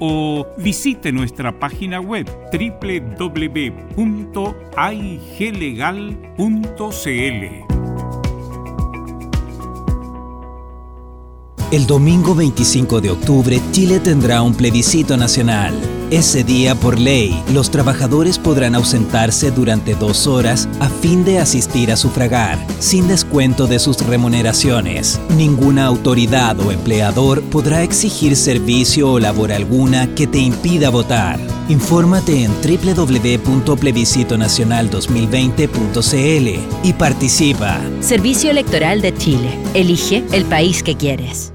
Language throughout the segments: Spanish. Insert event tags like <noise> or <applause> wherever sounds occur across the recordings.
o visite nuestra página web www.aiglegal.cl. El domingo 25 de octubre, Chile tendrá un plebiscito nacional. Ese día, por ley, los trabajadores podrán ausentarse durante dos horas a fin de asistir a sufragar, sin descuento de sus remuneraciones. Ninguna autoridad o empleador podrá exigir servicio o labor alguna que te impida votar. Infórmate en www.plebiscitonacional2020.cl y participa. Servicio Electoral de Chile. Elige el país que quieres.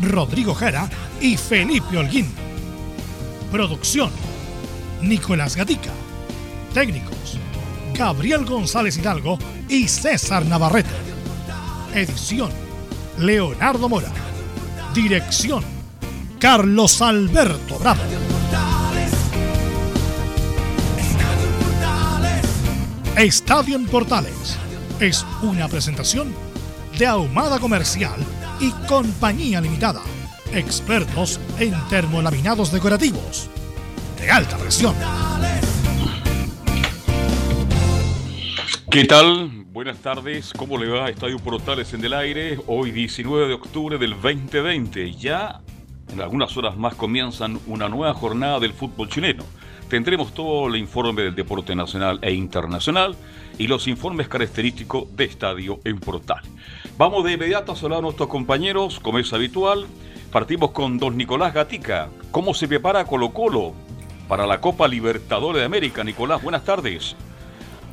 Rodrigo Jara y Felipe Holguín. Producción: Nicolás Gatica. Técnicos: Gabriel González Hidalgo y César Navarrete. Edición: Leonardo Mora. Dirección, Carlos Alberto Bravo. Estadio en Portales es una presentación de Ahumada Comercial y Compañía Limitada. Expertos en termolaminados decorativos de alta presión. ¿Qué tal? Buenas tardes, ¿cómo le va? Estadio Portales en el aire, hoy 19 de octubre del 2020. Ya en algunas horas más comienzan una nueva jornada del fútbol chileno. Tendremos todo el informe del deporte nacional e internacional y los informes característicos de Estadio en Portal. Vamos de inmediato a saludar a nuestros compañeros, como es habitual. Partimos con don Nicolás Gatica. ¿Cómo se prepara Colo Colo para la Copa Libertadores de América? Nicolás, buenas tardes.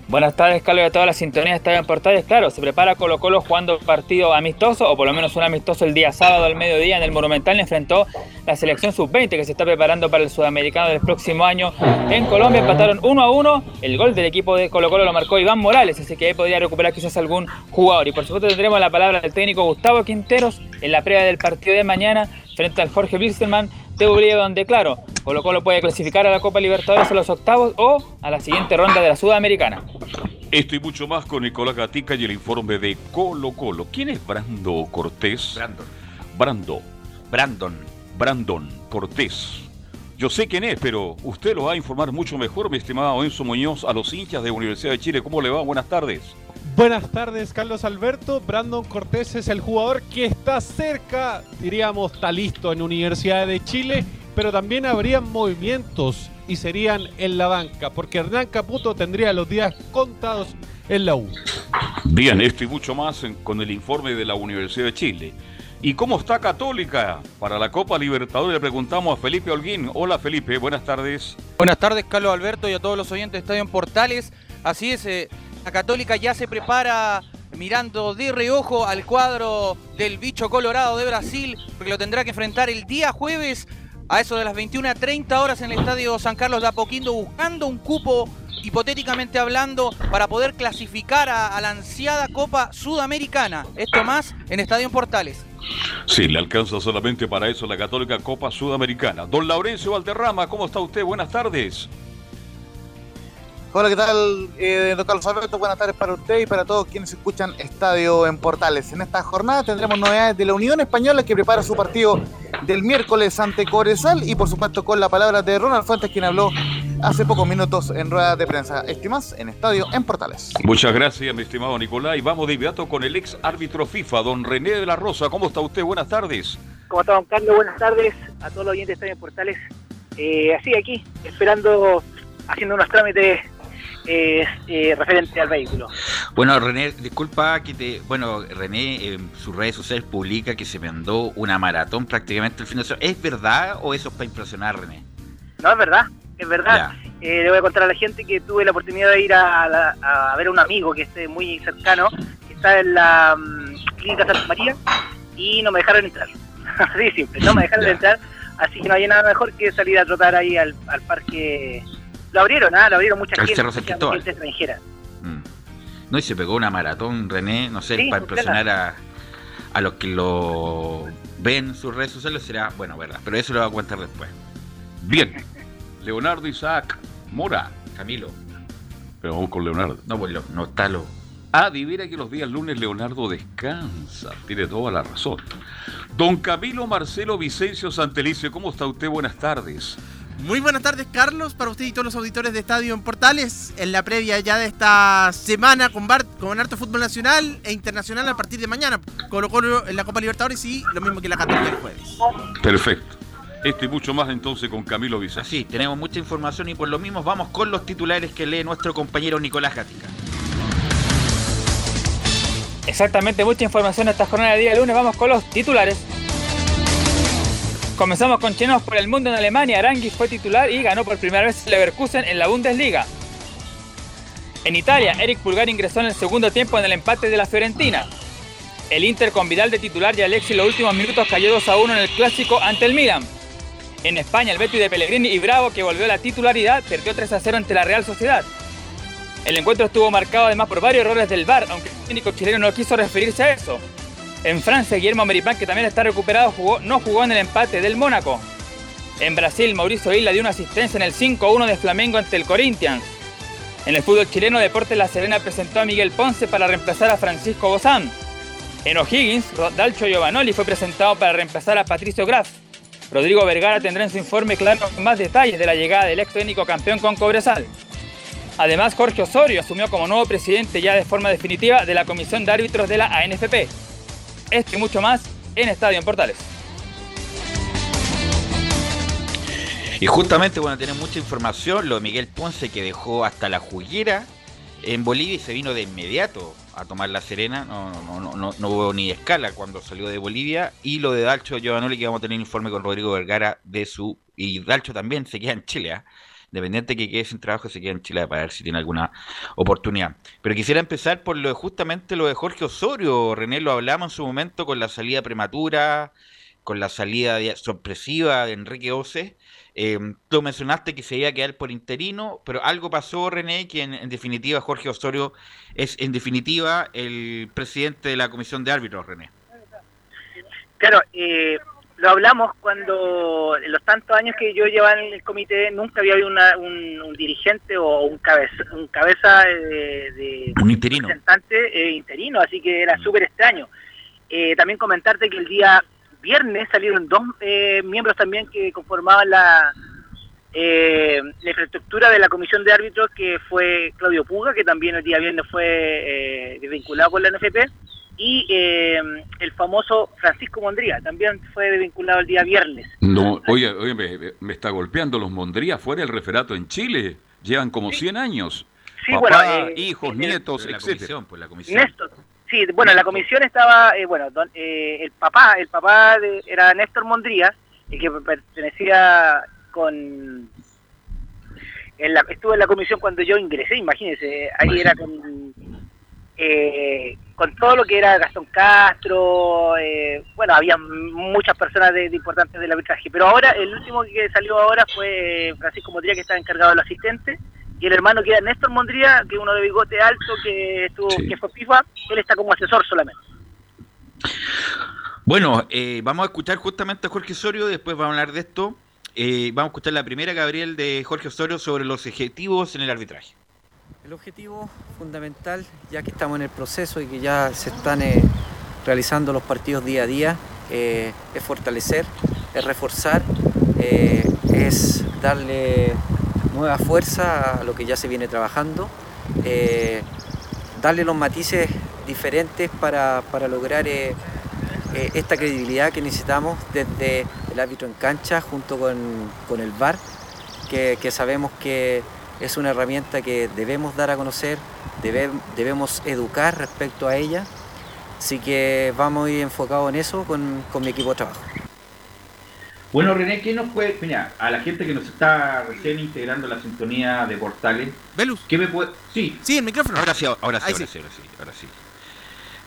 Buenas tardes, Carlos, de toda la sintonía de Estadio en Portales. Claro, se prepara Colo Colo jugando partido amistoso, o por lo menos un amistoso el día sábado al mediodía en el Monumental. enfrentó la selección sub-20 que se está preparando para el sudamericano del próximo año. En Colombia empataron 1 a 1. El gol del equipo de Colo Colo lo marcó Iván Morales, así que ahí podría recuperar quizás algún jugador. Y por supuesto tendremos la palabra del técnico Gustavo Quinteros en la previa del partido de mañana frente al Jorge Wilstermann de Uribe, donde claro, Colo Colo puede clasificar a la Copa Libertadores a los octavos o a la siguiente ronda de la Sudamericana. Esto y mucho más con Nicolás Gatica y el informe de Colo Colo. ¿Quién es Brando Cortés? Brandon. Brando. Brandon. Brandon Cortés. Yo sé quién es, pero usted lo va a informar mucho mejor, mi estimado Enzo Muñoz, a los hinchas de Universidad de Chile. ¿Cómo le va? Buenas tardes. Buenas tardes, Carlos Alberto. Brandon Cortés es el jugador que está cerca, diríamos, está listo en Universidad de Chile, pero también habrían movimientos y serían en la banca, porque Hernán Caputo tendría los días contados en la U. Bien, esto y mucho más en- con el informe de la Universidad de Chile. ¿Y cómo está Católica para la Copa Libertadores? Le preguntamos a Felipe Holguín. Hola Felipe, buenas tardes. Buenas tardes, Carlos Alberto, y a todos los oyentes de Estadio en Portales. Así es, eh, la Católica ya se prepara mirando de reojo al cuadro del bicho colorado de Brasil, porque lo tendrá que enfrentar el día jueves a eso de las 21.30 horas en el Estadio San Carlos de Apoquindo, buscando un cupo, hipotéticamente hablando, para poder clasificar a, a la ansiada Copa Sudamericana. Esto más en Estadio Portales. Sí, le alcanza solamente para eso la Católica Copa Sudamericana. Don Laurencio Valderrama, ¿cómo está usted? Buenas tardes. Hola, ¿qué tal, eh, don Carlos Alberto? Buenas tardes para usted y para todos quienes escuchan Estadio en Portales. En esta jornada tendremos novedades de la Unión Española que prepara su partido del miércoles ante Corezal y por supuesto con la palabra de Ronald Fuentes quien habló hace pocos minutos en rueda de prensa. Estimas en Estadio en Portales. Muchas gracias, mi estimado Nicolás. Y vamos de inmediato con el ex árbitro FIFA, don René de la Rosa. ¿Cómo está usted? Buenas tardes. ¿Cómo está, don Carlos? Buenas tardes a todos los oyentes de Estadio en Portales. Eh, así, aquí, esperando, haciendo unos trámites eh, eh, referente al vehículo. Bueno, René, disculpa que te. Bueno, René en sus redes sociales publica que se mandó una maratón prácticamente el fin de semana. ¿Es verdad o eso es para impresionar, René? No, es verdad, es verdad. Eh, le voy a contar a la gente que tuve la oportunidad de ir a, la- a ver a un amigo que esté muy cercano, que está en la mm, clínica Santa María, y no me dejaron entrar. <laughs> Así simple, no me dejaron Ya. entrar, así que no había nada mejor que salir a trotar ahí al, al parque. Lo abrieron, ¿ah? Lo abrieron mucha Al gente, Cerro San mucha gente extranjera. Mm. No, y se pegó una maratón, René, no sé, Sí, para impresionar a, a los que lo ven en sus redes sociales será, bueno, verdad, pero eso lo va a contar después. Bien. Leonardo Isaac Mora. Camilo. Pero vamos con Leonardo. No, pues lo- no está lo. Ah, divina que los días lunes Leonardo descansa. Tiene toda la razón. Don Camilo Marcelo Vicencio Santelice, ¿cómo está usted? Buenas tardes. Muy buenas tardes, Carlos, para usted y todos los auditores de Estadio en Portales. En la previa ya de esta semana con, Bar- con harto fútbol nacional e internacional a partir de mañana. Colo Colo en la Copa Libertadores y lo mismo que la Católica el jueves. Perfecto. Esto y mucho más entonces con Camilo Vicencio. Sí, tenemos mucha información y por lo mismo vamos con los titulares que lee nuestro compañero Nicolás Gatica. Exactamente, mucha información esta jornada de día lunes. Vamos con los titulares. Comenzamos con chilenos por el mundo en Alemania. Aranguis fue titular y ganó por primera vez Leverkusen en la Bundesliga. En Italia, Eric Pulgar ingresó en el segundo tiempo en el empate de la Fiorentina. El Inter con Vidal de titular y Alexis en los últimos minutos cayó 2 a 1 en el clásico ante el Milan. En España, el Betis de Pellegrini y Bravo, que volvió a la titularidad, perdió 3 a 0 ante la Real Sociedad. El encuentro estuvo marcado además por varios errores del VAR, aunque el técnico chileno no quiso referirse a eso. En Francia, Guillermo Meripán, que también está recuperado, jugó, no jugó en el empate del Mónaco. En Brasil, Mauricio Isla dio una asistencia en el 5-1 de Flamengo ante el Corinthians. En el fútbol chileno, Deportes La Serena presentó a Miguel Ponce para reemplazar a Francisco Bozán. En O'Higgins, Dalcho Giovanoli fue presentado para reemplazar a Patricio Graf. Rodrigo Vergara tendrá en su informe claro más detalles de la llegada del ex técnico campeón con Cobresal. Además, Jorge Osorio asumió como nuevo presidente ya de forma definitiva de la Comisión de Árbitros de la ANFP. Esto y mucho más en Estadio en Portales. Y justamente, bueno, tenemos mucha información, lo de Miguel Ponce que dejó hasta la juguera en Bolivia y se vino de inmediato a tomar la Serena, no, no, no, no, no hubo ni escala cuando salió de Bolivia, y lo de Dalcho Giovanoli que vamos a tener informe con Rodrigo Vergara de su, y Dalcho también se queda en Chile, ¿ah? Independiente que quede sin trabajo, se queda en Chile para ver si tiene alguna oportunidad. Pero quisiera empezar por lo de, justamente lo de Jorge Osorio, René, lo hablamos en su momento con la salida prematura, con la salida sorpresiva de Enrique Ose. Eh, tú mencionaste que se iba a quedar por interino, pero algo pasó, René, que en, en definitiva Jorge Osorio es en definitiva el presidente de la comisión de árbitros, René. Claro, eh, lo hablamos cuando en los tantos años que yo llevaba en el comité nunca había habido una- un, un dirigente o un cabeza, un cabeza de, de Un interino. representante eh, interino, así que era súper extraño. Eh, también comentarte que el día viernes salieron dos eh, miembros también que conformaban la, eh, la infraestructura de la comisión de árbitros, que fue Claudio Puga, que también el día viernes fue eh, desvinculado con la NFP, y eh, el famoso Francisco Mondría, también fue desvinculado el día viernes. No, oye, oye me, me está golpeando los Mondría fuera el referato en Chile. Llevan como 100 años. Sí, Papá, bueno, eh, hijos, en- nietos, la etcétera. comisión, pues la comisión. Néstor. Sí, bueno, la comisión estaba, eh, bueno, don- eh, el papá, el papá de- era Néstor Mondría, el que pertenecía con, en la- estuvo en la comisión cuando yo ingresé, imagínense, ahí era con, eh, con todo lo que era Gastón Castro, eh, bueno, había muchas personas de, de importantes del arbitraje, pero ahora, el último que salió ahora fue Francisco Mondría, que estaba encargado del asistente, y el hermano que era Néstor Mondría, que es uno de bigote alto, que estuvo, que fue FIFA, él está como asesor solamente. Bueno, eh, vamos a escuchar justamente a Jorge Osorio, después vamos a hablar de esto. Eh, vamos a escuchar la primera, Gabriel, de Jorge Osorio sobre los objetivos en el arbitraje. El objetivo fundamental, ya que estamos en el proceso y que ya se están eh, realizando los partidos día a día, eh, es fortalecer, es reforzar, eh, es darle nueva fuerza a lo que ya se viene trabajando, darle los matices diferentes para, lograr esta credibilidad que necesitamos desde el árbitro en cancha junto con, el VAR, que sabemos que es una herramienta que debemos dar a conocer, debe- debemos educar respecto a ella, así que vamos a ir enfocados en eso con, con mi equipo de trabajo. Bueno, René, ¿qué nos puede, mira, a la gente que nos está recién integrando la sintonía de portales, Velus. ¿qué me puede, sí, Sí, el micrófono. ahora sí, ahora sí, ahora sí. sí, ahora sí, ahora sí.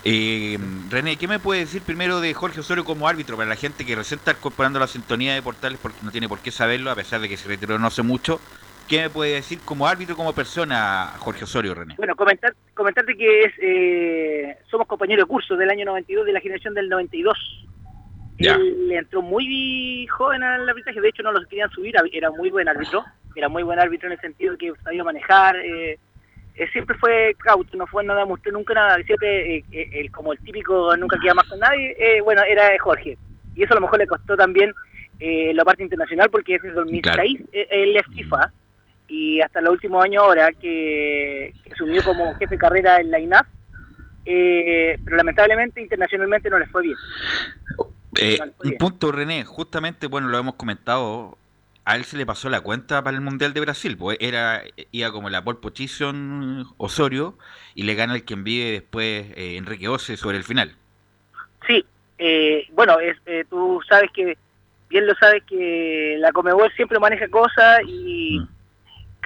Eh, René, ¿qué me puede decir primero de Jorge Osorio como árbitro para la gente que recién está incorporando la sintonía de portales porque no tiene por qué saberlo, a pesar de que se retiró no hace mucho? ¿Qué me puede decir como árbitro, como persona, Jorge Osorio, René? Bueno, comentar, comentarte que es eh, somos compañeros de curso del año 92, de la generación del 92. Ya. Él entró muy joven al arbitraje, de hecho no los querían subir, era muy buen árbitro, era muy buen árbitro en el sentido que sabía manejar, eh, eh, siempre fue cauto, no fue nada, mostró nunca nada, siempre eh, eh, como el típico nunca queda más con nadie, eh, bueno, era Jorge. Y eso a lo mejor le costó también eh, la parte internacional porque desde 2006 eh, él es FIFA y hasta los últimos años ahora que, que asumió como jefe de carrera en la INAF, eh, pero lamentablemente internacionalmente no les fue bien. Eh, un bien. punto, René, justamente, bueno, lo hemos comentado, a él se le pasó la cuenta para el Mundial de Brasil, pues era, iba como la pole position Osorio y le gana el quien vive después eh, Enrique Ose sobre el final. Sí, eh, bueno, es, eh, tú sabes que, bien lo sabes que la Comebol siempre maneja cosas y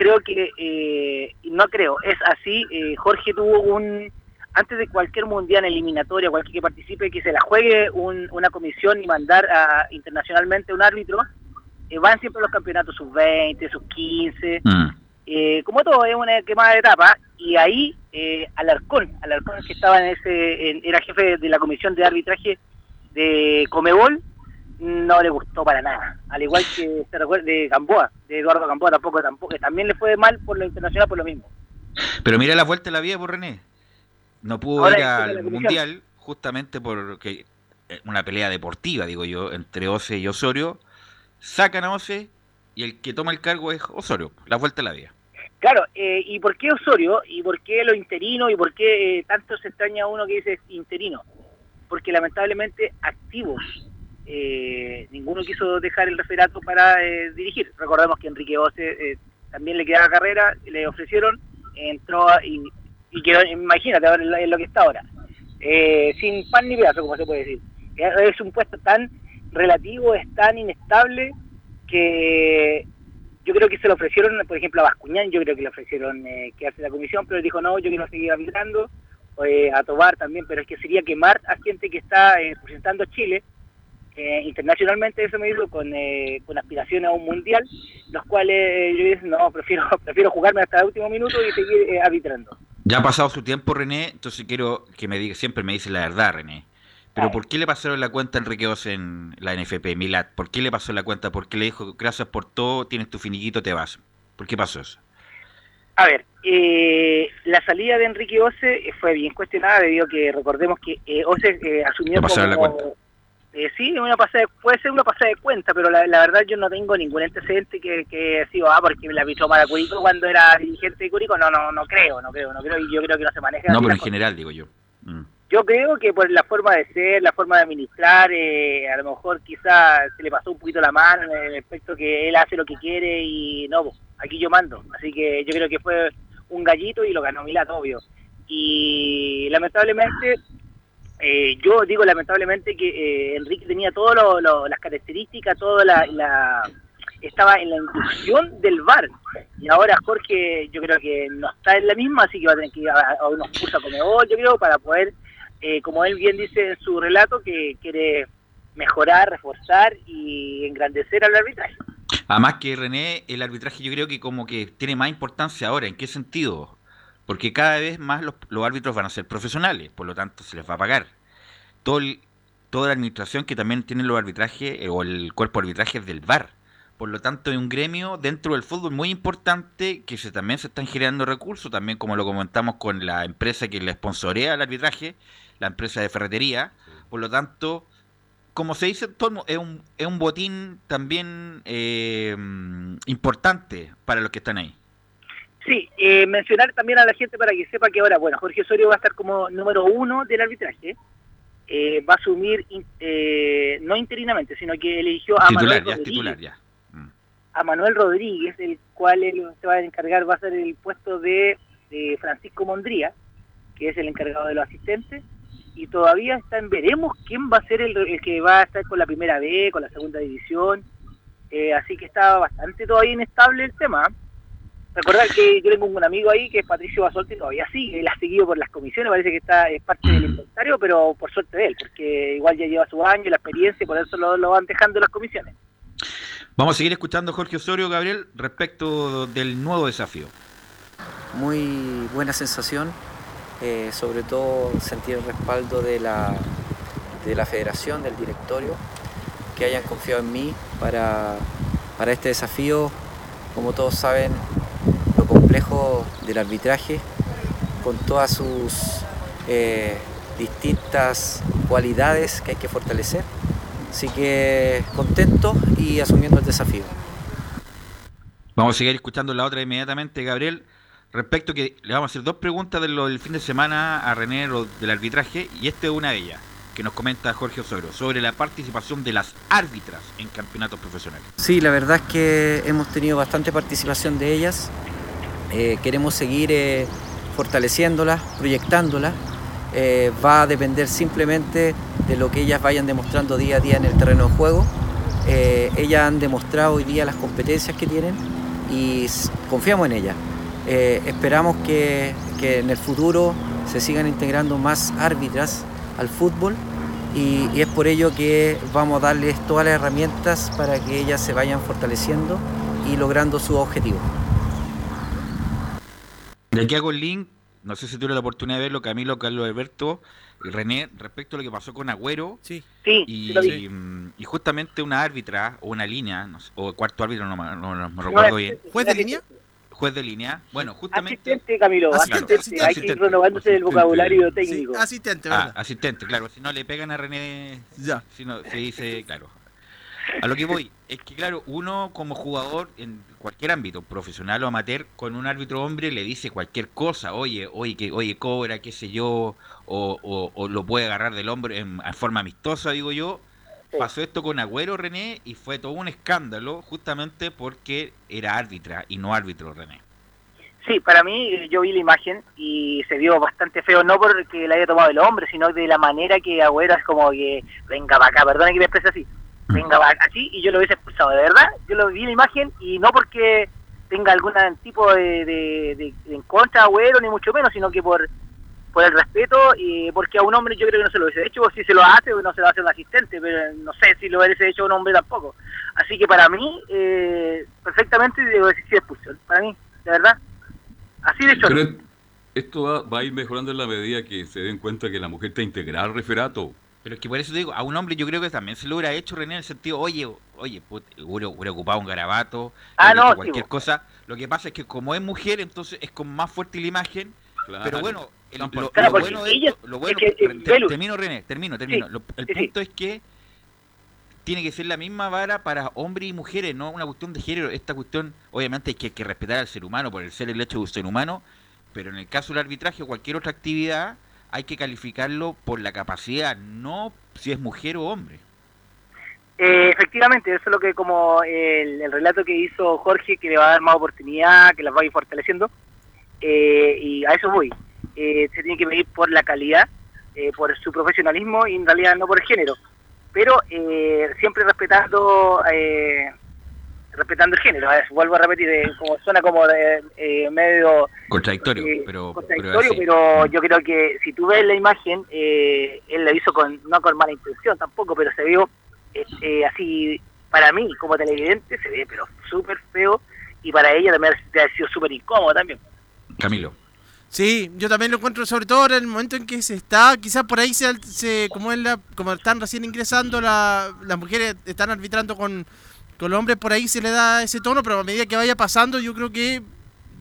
creo que, eh, no creo, es así, eh, Jorge tuvo un, antes de cualquier mundial eliminatoria, cualquier que participe, que se la juegue un- una comisión y mandar a, internacionalmente un árbitro, eh, van siempre los campeonatos sub-20, sub-15, Eh, como todo, es una quemada de etapa, y ahí eh, Alarcón, Alarcón que estaba en ese, en- era jefe de la comisión de arbitraje de Comebol, no le gustó para nada. Al igual que se recuerda de Gamboa, de Eduardo Gamboa tampoco, tampoco, también le fue mal por lo internacional por lo mismo. Pero mira la vuelta de la vida por René. No pudo Ahora ir al. Mundial justamente porque eh, una pelea deportiva, digo yo, entre Ose y Osorio. Sacan a Ose y el que toma el cargo es Osorio. La vuelta de la vida. Claro, eh, ¿y por qué Osorio? ¿Y por qué lo interino? ¿Y por qué eh, tanto se extraña a uno que dice interino? Porque lamentablemente activos, eh, ninguno quiso dejar el referato para eh, dirigir. Recordemos que Enrique Ose eh, también le quedaba carrera, le ofrecieron, entró y, quedó, imagínate ahora en lo- que está ahora, Eh, sin pan ni pedazo, como se puede decir. Es un puesto tan relativo, es tan inestable que yo creo que se lo ofrecieron, por ejemplo, a Bascuñán, yo creo que le ofrecieron eh, quedarse en la comisión, pero él dijo, no, yo quiero seguir arbitrando, eh, a Tobar también, pero es que sería quemar a gente que está representando a Chile eh, internacionalmente, eso me dijo, con, eh, con aspiración a un mundial, los cuales eh, yo dije, no, prefiero, <laughs> prefiero jugarme hasta el último minuto y seguir eh, arbitrando. Ya ha pasado su tiempo, René, entonces quiero que me diga, siempre me dice la verdad, René. Pero ¿por qué le pasaron la cuenta a Enrique Ose en la NFP, Milad? ¿Por qué le pasó la cuenta? ¿Por qué le dijo, gracias por todo, tienes tu finiquito, te vas? ¿Por qué pasó eso? A ver, eh, la salida de Enrique Ose eh, fue bien cuestionada debido a que recordemos que eh, Ose eh, asumió como... Eh, sí, una pasada, puede ser una pasada de cuenta, pero la, la verdad yo no tengo ningún antecedente que, que sido, ah, porque me la pichó para Curicó cuando era dirigente de Curicó, no, no, no creo, no creo, no creo, y yo creo que no se maneja No, pero en cosas. general, digo yo. Mm. Yo creo que por la forma de ser, la forma de administrar, eh, a lo mejor quizá se le pasó un poquito la mano en el aspecto que él hace lo que quiere y no, po, aquí yo mando. Así que yo creo que fue un gallito y lo ganó Milat, obvio. Y lamentablemente, eh, yo digo lamentablemente que eh, Enrique tenía todas las características, toda la, estaba en la inducción del VAR. Y ahora Jorge yo creo que no está en la misma, así que va a tener que ir a, a unos cursos como hoy, yo creo, para poder, eh, como él bien dice en su relato, que quiere mejorar, reforzar y engrandecer al arbitraje. Además que René, el arbitraje yo creo que como que tiene más importancia ahora. ¿En qué sentido? Porque cada vez más los, los árbitros van a ser profesionales, por lo tanto se les va a pagar. Todo el- toda la administración que también tienen los arbitrajes eh, o el cuerpo de arbitraje es del VAR. Por lo tanto, hay un gremio dentro del fútbol muy importante que se, también se están generando recursos, también como lo comentamos con la empresa que le sponsorea el arbitraje, la empresa de ferretería. Por lo tanto, como se dice, todo es un, es un botín también eh, importante para los que están ahí. Sí, eh, mencionar también a la gente para que sepa que ahora, bueno, Jorge Osorio va a estar como número uno del arbitraje. Eh, va a asumir, in- eh, no interinamente, sino que eligió a titular, Manuel ya, Rodríguez. titular, ya. a Manuel Rodríguez, el cual él se va a encargar, va a ser el puesto de, de Francisco Mondría, que es el encargado de los asistentes, y todavía está en veremos quién va a ser el, el que va a estar con la primera B, con la segunda división, así que está bastante todavía inestable el tema. Recordar que yo tengo un amigo ahí que es Patricio Basolti, todavía sigue, él ha seguido por las comisiones, parece que está es parte del inventario, pero por suerte de él, porque igual ya lleva su año, la experiencia, y por eso lo, lo van dejando las comisiones. Vamos a seguir escuchando a Jorge Osorio, Gabriel, respecto del nuevo desafío. muy buena sensación, eh, sobre todo sentir el respaldo de la, de la federación, del directorio, que hayan confiado en mí para, para este desafío. Como todos saben, complejo del arbitraje, con todas sus eh, distintas cualidades que hay que fortalecer. Así que contento y asumiendo el desafío. Vamos a seguir escuchando la otra inmediatamente, Gabriel. Respecto que le vamos a hacer dos preguntas de lo del fin de semana a René del arbitraje, y esta es una de ellas, que nos comenta Jorge Osorio, sobre la participación de las árbitras en campeonatos profesionales. Sí, la verdad es que hemos tenido bastante participación de ellas. Eh, queremos seguir eh, fortaleciéndolas, proyectándolas. Eh, va a depender simplemente de lo que ellas vayan demostrando día a día en el terreno de juego. Eh, ellas han demostrado hoy día las competencias que tienen y confiamos en ellas. Esperamos que, que en el futuro se sigan integrando más árbitras al fútbol y, y es por ello que vamos a darles todas las herramientas para que ellas se vayan fortaleciendo y logrando sus objetivos. De aquí hago el link, no sé si tuve la oportunidad de verlo, Camilo, Carlos Alberto y René, respecto a lo que pasó con Agüero. Sí. Sí, Y, sí mm, y justamente una árbitra o una línea, no sé, o cuarto árbitro, no, me- no- no me recuerdo bien. ¿Juez de línea? Juez de línea. Bueno, justamente. Asistente, Camilo, Asistente, asistente. Hay que ir asistente. renovándose el vocabulario técnico. asistente, Ah, ¿verdad? asistente, claro. Si no le pegan a René. Ya. Si no, se dice, claro. A lo que voy, es que claro, uno como jugador en cualquier ámbito, profesional o amateur, con un árbitro hombre le dice cualquier cosa, oye, oye, que, oye, cobra, qué sé yo, o, o- o lo puede agarrar del hombro en, en forma amistosa, digo yo. Pasó esto con Agüero René y fue todo un escándalo justamente porque era árbitra y no árbitro René. Sí, para mí yo vi la imagen y se vio bastante feo, no porque la haya tomado el hombre, sino de la manera que Agüero es como que, venga para acá, perdona que me exprese así, venga así, y yo lo hubiese expulsado, de verdad, yo lo vi la imagen y no porque tenga algún tipo de, de, en contra de Agüero, ni mucho menos, sino que por por el respeto y porque a un hombre yo creo que no se lo hubiese hecho, o si se lo hace, no se lo hace un asistente, pero no sé si lo hubiese hecho a un hombre tampoco. Así que para mí, eh, perfectamente debo expulsión, para mí, de verdad. Así de hecho. Pero esto va, va a ir mejorando en la medida que se den cuenta que la mujer está integrada al referato. Pero es que por eso digo, a un hombre yo creo que también se lo hubiera hecho René en el sentido, oye, oye, put, hubiera, hubiera ocupado un garabato, Ah, no, sí, cualquier cosa. Lo que pasa es que como es mujer, entonces es como más fuerte la imagen. Claro. Pero bueno, el- lo, Claro, lo bueno de ella- esto- lo bueno, es que, termino René, termino, termino. Sí, Lo- el sí, sí. punto es que tiene que ser la misma vara para hombres y mujeres, no una cuestión de género. Esta cuestión, obviamente, hay que, que respetar al ser humano por el ser el hecho de un ser humano, pero en el caso del arbitraje o cualquier otra actividad, hay que calificarlo por la capacidad, no si es mujer o hombre. Eh, efectivamente, eso es lo que como el, el relato que hizo Jorge, que le va a dar más oportunidad, que las va a ir fortaleciendo, eh, y a eso voy. Eh, se tiene que medir por la calidad, eh, por su profesionalismo y en realidad no por el género, pero eh, siempre respetando eh, respetando el género. Vuelvo a repetir, eh, como suena como de, eh, medio Contradictorio, eh, pero, contradictorio, pero yo creo que si tú ves la imagen, eh, él lo hizo con no con mala intención tampoco, pero se vio eh, eh, así, para mí, como televidente, se ve pero súper feo y para ella también haber sido súper incómodo también. Camilo. Sí, yo también lo encuentro, sobre todo ahora en el momento en que se está, quizás por ahí se, se- como es la, como están recién ingresando la- las mujeres están arbitrando con, con los hombres, por ahí se le da ese tono, pero a medida que vaya pasando yo creo que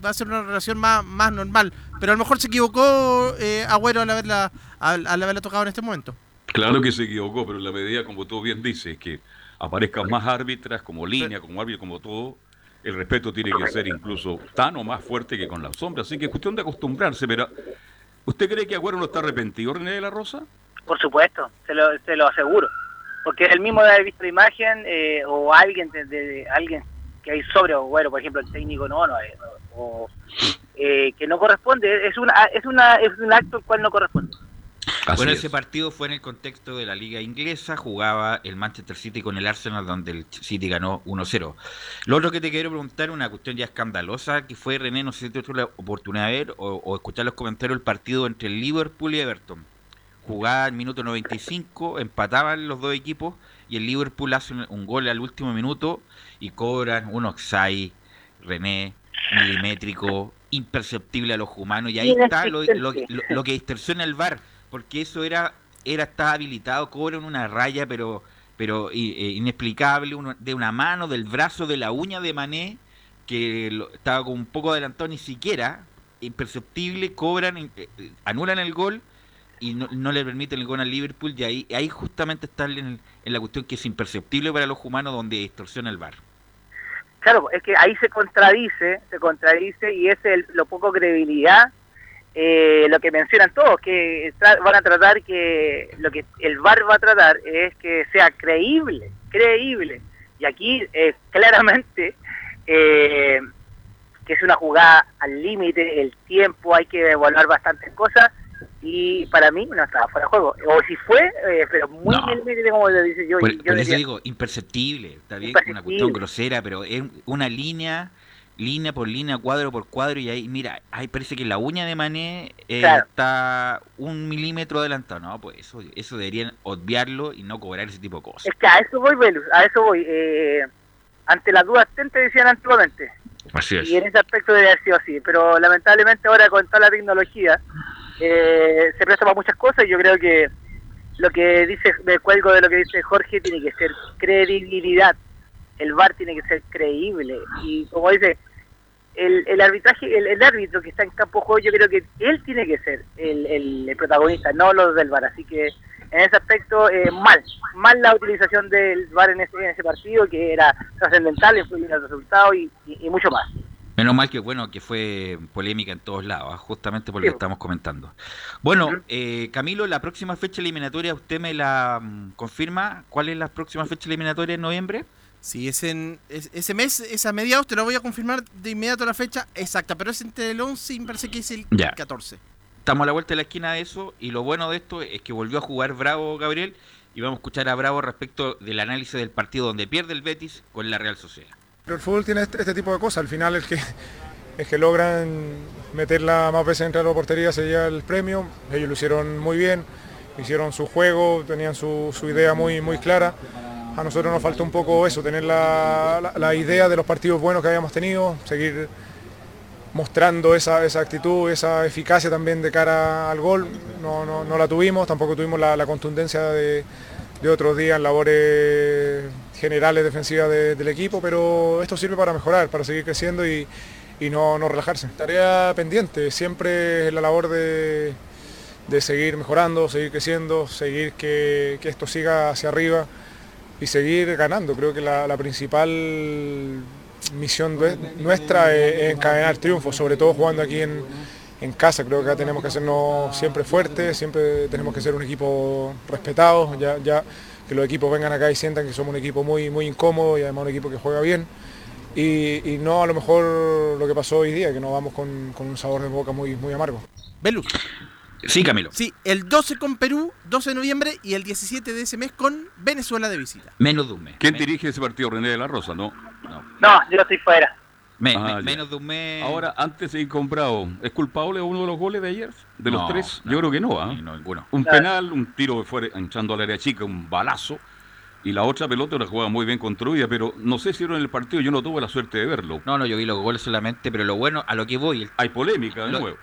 va a ser una relación más, más normal. Pero a lo mejor se equivocó eh, Agüero al haberla, al, al haberla tocado en este momento. Claro que se equivocó, pero en la medida, como tú bien dices, que aparezcan más árbitras como línea, como árbitro, como todo, el respeto tiene que ser incluso tan o más fuerte que con las hombres. Así que es cuestión de acostumbrarse. Pero, ¿usted cree que Agüero no está arrepentido, René de la Rosa? Por supuesto, se lo, se lo aseguro. Porque él mismo de haber visto la imagen eh, o alguien de, de- alguien que hay sobre, o bueno, por ejemplo, el técnico no, no, eh, o eh, que no corresponde, es una es una es un acto el cual no corresponde. bueno, es. ese partido fue en el contexto de la liga inglesa, jugaba el Manchester City con el Arsenal, donde el City ganó 1-0. Lo otro que te quiero preguntar, una cuestión ya escandalosa, que fue, René, no sé si tuviste la oportunidad de ver o, o escuchar los comentarios del partido entre el Liverpool y Everton. Jugaba el minuto 95, empataban los dos equipos y el Liverpool hace un, gol al último minuto y cobran un oxai, René, milimétrico, imperceptible a los humanos. Y ahí está lo, lo- lo- que distorsiona el VAR, porque eso era era estaba habilitado, cobran una raya pero pero eh, inexplicable de una mano, del brazo, de la uña de Mané que lo- estaba con un poco adelantado ni siquiera imperceptible, cobran, eh, eh, anulan el gol y no, no le permiten el gol al Liverpool y ahí, ahí justamente está en, en la cuestión que es imperceptible para los humanos donde distorsiona el VAR. Claro, es que ahí se contradice, se contradice y es el, lo poco credibilidad, eh, lo que mencionan todos, que van a tratar que, lo que el VAR va a tratar es que sea creíble, creíble. Y aquí eh, claramente eh, que es una jugada al límite, el tiempo, hay que evaluar bastantes cosas y para mí no estaba fuera de juego. O si fue, eh, pero muy No. milimétrico como lo dice yo. Por, yo por eso diría- digo, imperceptible, está bien, Imperceptible. una cuestión grosera, pero es una línea, línea por línea, cuadro por cuadro, y ahí, mira, ahí parece que la uña de Mané eh, Claro. está un milímetro adelantado, no, pues eso, eso deberían obviarlo y no cobrar ese tipo de cosas. Es que a eso voy, Velus, a eso voy. Eh, ante las dudas, tente decían antiguamente. Así es. Y en ese aspecto debe haber sido así. Pero lamentablemente ahora con toda la tecnología eh, se presta para muchas cosas y yo creo que lo que dice, me cuelgo de lo que dice Jorge, tiene que ser credibilidad. El VAR tiene que ser creíble. Y como dice, el, el arbitraje, el, árbitro que está en campo juego, yo creo que él tiene que ser el, el- protagonista, no los del VAR. Así que en ese aspecto, eh, mal, mal la utilización del VAR en ese, en ese partido, que era trascendental, influyó en el resultado y, y- y mucho más. Menos mal que bueno que fue polémica en todos lados, justamente por lo que estamos comentando. Bueno, eh, Camilo, la próxima fecha eliminatoria, ¿usted me la mm, confirma? ¿Cuál es la próxima fecha eliminatoria en noviembre? Sí, es en, es- ese mes, es a mediados, te lo voy a confirmar de inmediato la fecha exacta, pero es entre el 11 y me parece que es el Ya. 14. Estamos a la vuelta de la esquina de eso y lo bueno de esto es que volvió a jugar Bravo, Gabriel, y vamos a escuchar a Bravo respecto del análisis del partido donde pierde el Betis con la Real Sociedad. Pero el fútbol tiene este, este tipo de cosas. Al final el que, el que logran meterla más veces entre la portería se lleva el premio. Ellos lo hicieron muy bien, hicieron su juego, tenían su, idea muy, muy clara. A nosotros nos falta un poco eso, tener la, idea de los partidos buenos que habíamos tenido, seguir mostrando esa, esa actitud, esa eficacia también de cara al gol. No, no- no la tuvimos, tampoco tuvimos la contundencia de, de otros días labores generales defensivas de- del equipo, pero esto sirve para mejorar, para seguir creciendo y, y no, no relajarse. Tarea pendiente, siempre es la labor de, de seguir mejorando, seguir creciendo, seguir que, que esto siga hacia arriba y seguir ganando. Creo que la, principal misión nue- nuestra es, es encadenar triunfos, sobre todo jugando aquí en, en casa. Creo que acá tenemos que hacernos siempre fuertes, siempre tenemos que ser un equipo respetado, ya, ya que los equipos vengan acá y sientan que somos un equipo muy, muy incómodo y además un equipo que juega bien. Y, y no a lo mejor lo que pasó hoy día, que nos vamos con, con un sabor de boca muy, muy amargo. Velus. Sí, Camilo. Sí, el 12 con Perú, 12 de noviembre y el 17 de ese mes con Venezuela de visita. Menos de un mes. ¿Quién dirige ese partido? René de la Rosa, ¿no? No, yo estoy fuera. Me- Ah, me- menos de un mes. Ahora, antes de ir con Bravo, ¿es culpable uno de los goles de ayer? ¿De los No, tres? Yo creo que no, ¿ah? No, ninguno. Un Claro. penal, un tiro de fuera, entrando al área chica, un balazo. Y la otra pelota una jugada muy bien construida, pero no sé si era en el partido, yo no tuve la suerte de verlo. No, no, yo vi los goles solamente, pero lo bueno, a lo que voy. Hay polémica de Lo- nuevo.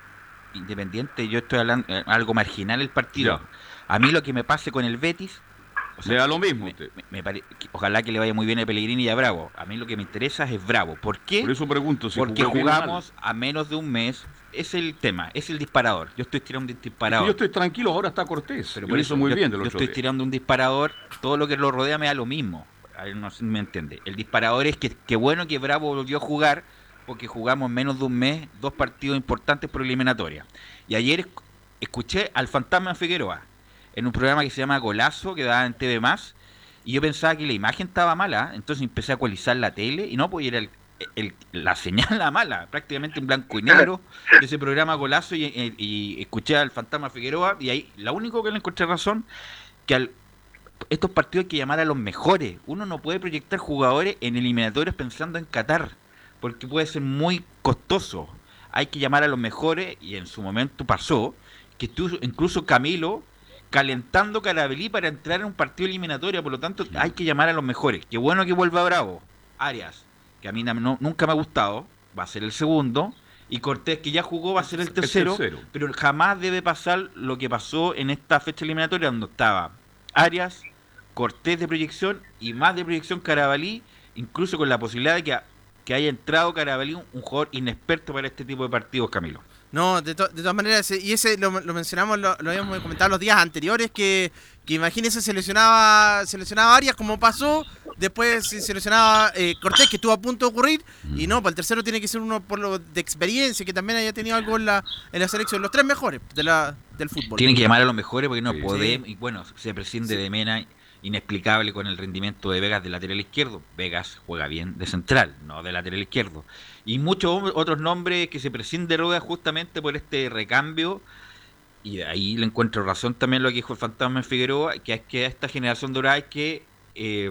Independiente, yo estoy hablando eh, algo marginal el partido. Ya. A mí lo que me pase con el Betis. Le da lo mismo a me- usted. me- me pare- que- ojalá que le vaya muy bien a Pellegrini y a Bravo. A mí lo que me interesa es Bravo. ¿Por qué? Por eso pregunto si Porque o jugamos a menos de un mes. Es el tema, es el disparador. Yo estoy tirando un disparador. Yo estoy tranquilo, ahora está Cortés. Pero Pero por eso muy yo, bien del yo otro estoy tirando un disparador, todo lo que lo rodea me da lo mismo. A ver, no me entiende. El disparador es que qué bueno que Bravo volvió a jugar, porque jugamos menos de un mes, dos partidos importantes por eliminatoria. Y ayer esc- escuché al fantasma Figueroa en un programa que se llama Golazo, que daba en TV Más, y yo pensaba que la imagen estaba mala, entonces empecé a ecualizar la tele, y no, pues era la señal la mala, prácticamente en blanco y negro, de ese programa Golazo, y, escuché al fantasma Figueroa, y ahí, la único que le encontré razón, que al, estos partidos hay que llamar a los mejores. Uno no puede proyectar jugadores en eliminatorios pensando en Qatar, porque puede ser muy costoso. Hay que llamar a los mejores, y en su momento pasó, que estuvo incluso Camilo calentando Carabelí para entrar en un partido eliminatorio, por lo tanto hay que llamar a los mejores. Qué bueno que vuelva Bravo. Arias, que a mí no- nunca me ha gustado, va a ser el segundo. Y Cortés, que ya jugó, va a ser el tercero, tercero. pero jamás debe pasar lo que pasó en esta fecha eliminatoria, donde estaba Arias, Cortés de proyección y más de proyección Carabalí, incluso con la posibilidad de que, que haya entrado Carabalí, un, un jugador inexperto para este tipo de partidos, Camilo. No, de, to- de todas maneras, ese- y ese lo, lo mencionamos, lo, lo habíamos comentado los días anteriores, que, que imagínense, se lesionaba, se lesionaba Arias como pasó, después se se lesionaba eh, Cortés, que estuvo a punto de ocurrir, y no, para el tercero tiene que ser uno por lo de experiencia, que también haya tenido algo en la, en la selección, los tres mejores de la, del fútbol. Tienen que llamar a los mejores porque no Sí. podemos. Y bueno, se prescinde de Mena, inexplicable con el rendimiento de Vegas de lateral izquierdo. Vegas juega bien de central, no de lateral izquierdo. Y muchos otros nombres que se prescinden de Rueda justamente por este recambio. Y ahí le encuentro razón también lo que dijo el fantasma en Figueroa, que es que a esta generación dorada hay que eh,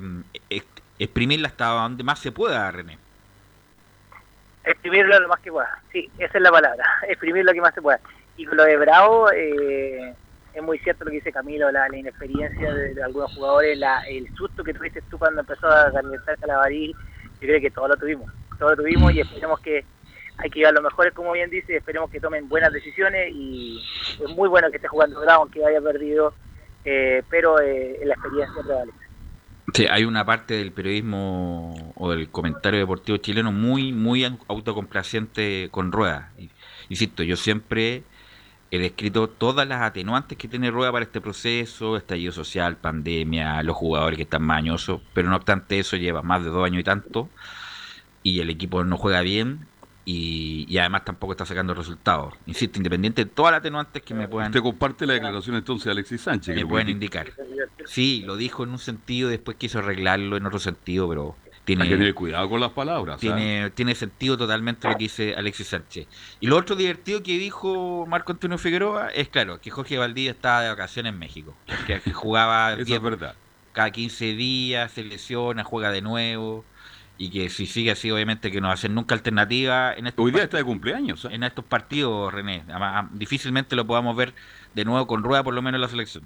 ex- exprimirla hasta donde más se pueda, René. exprimirlo lo más que pueda. Sí, esa es la palabra, <laughs> exprimir lo que más se pueda. Y con lo de Bravo, eh, es muy cierto lo que dice Camilo, la, inexperiencia de, algunos jugadores, el susto que tuviste tú cuando empezó a calentar Calabarí, yo creo que todos lo tuvimos. todo lo tuvimos y esperemos que hay que ir a los mejores, como bien dice, esperemos que tomen buenas decisiones y es muy bueno que esté jugando Bravo, aunque haya perdido, eh, pero eh, la experiencia prevale. Sí, hay una parte del periodismo o del comentario deportivo chileno muy, muy autocomplaciente con Rueda. Insisto, yo siempre he descrito todas las atenuantes que tiene Rueda para este proceso, estallido social, pandemia, los jugadores que están mañosos, pero no obstante eso lleva más de dos años y tanto y el equipo no juega bien y, y además tampoco está sacando resultados. Insisto, independiente de todas las atenuantes que me puedan... Usted comparte la declaración entonces de Alexis Sánchez. Me que pueden critica. indicar. Sí, lo dijo en un sentido, después quiso arreglarlo en otro sentido, pero tiene, Hay que tener cuidado con las palabras. ¿ah? tiene, tiene sentido totalmente lo que dice Alexis Sánchez. Y lo otro divertido que dijo Marco Antonio Figueroa es, claro, que Jorge Valdivia estaba de vacaciones en México. Que, jugaba <laughs> Eso 10 es verdad. cada 15 días, se lesiona, juega de nuevo. Y que si sigue así, obviamente que no va a ser nunca alternativa en estos Hoy día está de cumpleaños. ¿ah? en estos partidos, René. Además, difícilmente lo podamos ver de nuevo con rueda, por lo menos en la selección.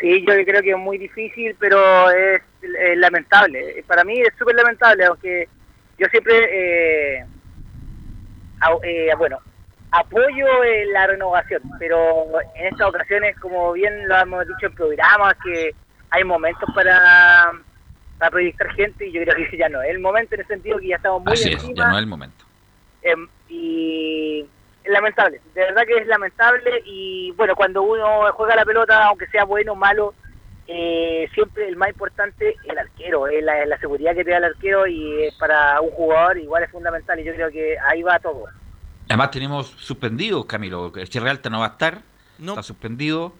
Sí, yo creo que es muy difícil, pero es, es lamentable. Para mí es súper lamentable, aunque yo siempre, eh, eh, bueno, apoyo eh, la renovación, pero en estas ocasiones, como bien lo hemos dicho en programas, que hay momentos para, para proyectar gente y yo creo que ya no es el momento en el sentido que ya estamos muy Así es, encima. ya no es el momento. Em, y lamentable, de verdad que es lamentable y bueno, cuando uno juega la pelota, aunque sea bueno o malo, eh, siempre el más importante es el arquero, es la, la seguridad que te da el arquero y eh, para un jugador igual es fundamental y yo creo que ahí va todo. Además tenemos suspendidos, Camilo. Realta no va a estar, está suspendido.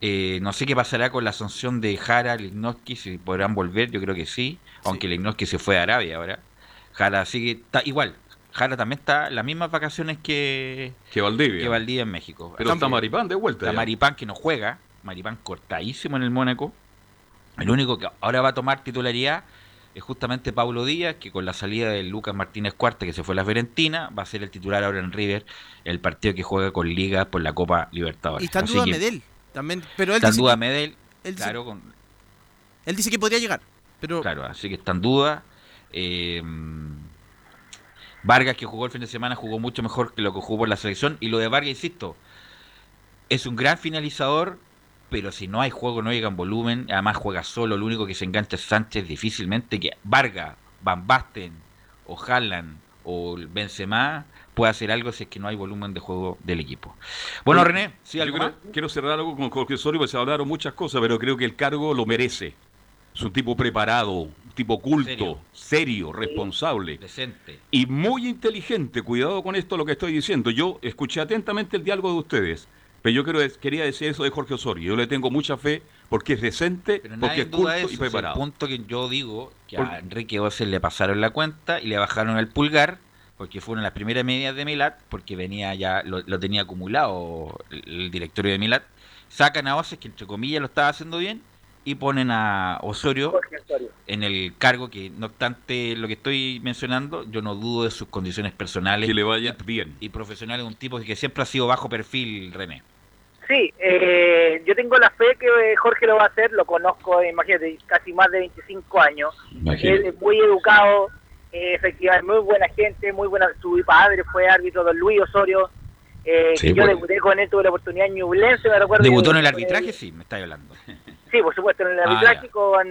Eh, no sé qué pasará con la sanción de Jara, Lignoski, si podrán volver, yo creo que sí, aunque Lignoski se fue a Arabia ahora. Jara sigue, está igual. Jara también está en las mismas vacaciones que, Que Valdivia. que Valdivia en México. Pero Así está que- Maripán de vuelta. Está ya. Maripán que no juega, Maripán cortadísimo en el Mónaco. El único que ahora va a tomar titularidad es justamente Pablo Díaz, que con la salida de Lucas Martínez Cuarta, que se fue a la Fiorentina, va a ser el titular ahora en River, el partido que juega con Liga por la Copa Libertadores. Y está en duda que Medel. También, pero él está en duda que- Medel, él dice- claro, con, Él dice que podría llegar. Pero claro, así que está en duda. Eh, Vargas, que jugó el fin de semana, jugó mucho mejor que lo que jugó por la selección. Y lo de Vargas, insisto, es un gran finalizador, pero si no hay juego, no llega en volumen. Además, juega solo. Lo único que se engancha es Sánchez. Difícilmente que Vargas, Van Basten, o Haaland, o Benzema pueda hacer algo si es que no hay volumen de juego del equipo. Bueno, René, ¿sí yo algo quiero, más? quiero cerrar algo con Jorge Osorio, porque se hablaron muchas cosas, pero creo que el cargo lo merece. Es un tipo preparado, tipo culto, serio, responsable. Decente. Y muy inteligente, cuidado con esto lo que estoy diciendo. Yo escuché atentamente el diálogo de ustedes, pero yo quiero, quería decir eso de Jorge Osorio. Yo le tengo mucha fe porque es decente, Pero porque es culto y eso. Si preparado. El punto que yo digo que Por- a Enrique Oces le pasaron la cuenta y le bajaron el pulgar porque fueron las primeras medidas de Milat, porque venía ya, lo, lo tenía acumulado el, el directorio de Milat. Sacan a Oces, que entre comillas lo estaba haciendo bien, y ponen a Osorio en el cargo que, no obstante lo que estoy mencionando, yo no dudo de sus condiciones personales. Que le vaya bien. Y profesionales, un tipo que siempre ha sido bajo perfil, René. Sí, eh, yo tengo la fe que eh, Jorge lo va a hacer, lo conozco, imagínate, casi más de 25 años. Él es muy educado, eh, efectivamente, muy buena gente, muy buena. Su padre fue árbitro, don Luis Osorio. Eh, Sí, que yo bueno. debuté con él, tuve la oportunidad en Ñublense, me recuerdo. ¿Debutó en el arbitraje? Sí, me estáis hablando. Sí, por supuesto, en el Ah, arbitraje con,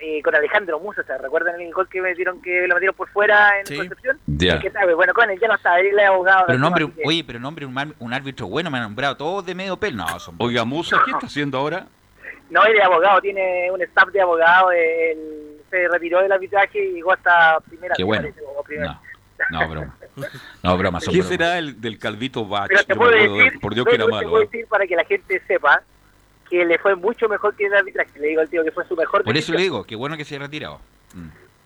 eh, con Alejandro Musa, ¿se recuerdan el gol que metieron que lo metieron por fuera en Sí. Concepción? Ya. ¿Qué sabe? Bueno, con él ya no sabe, él es abogado. Pero nombre, que- oye, pero nombre un, un árbitro bueno, me han nombrado todos de medio pelo. No, son Oiga, Musa, ¿qué está haciendo ahora? <laughs> No, él es abogado, tiene un staff de abogado, él se retiró del arbitraje y llegó hasta primera. Qué me bueno. parece, o primera. No, broma. No, broma, <laughs> ¿Qué será el del Calvito Bach? Pero te Yo me puedo decir, por Dios que era te malo. puedo ¿eh? decir para que la gente sepa que le fue mucho mejor que el arbitraje. Le digo al tío que fue su mejor Por eso decisión. le digo, qué bueno que se haya retirado.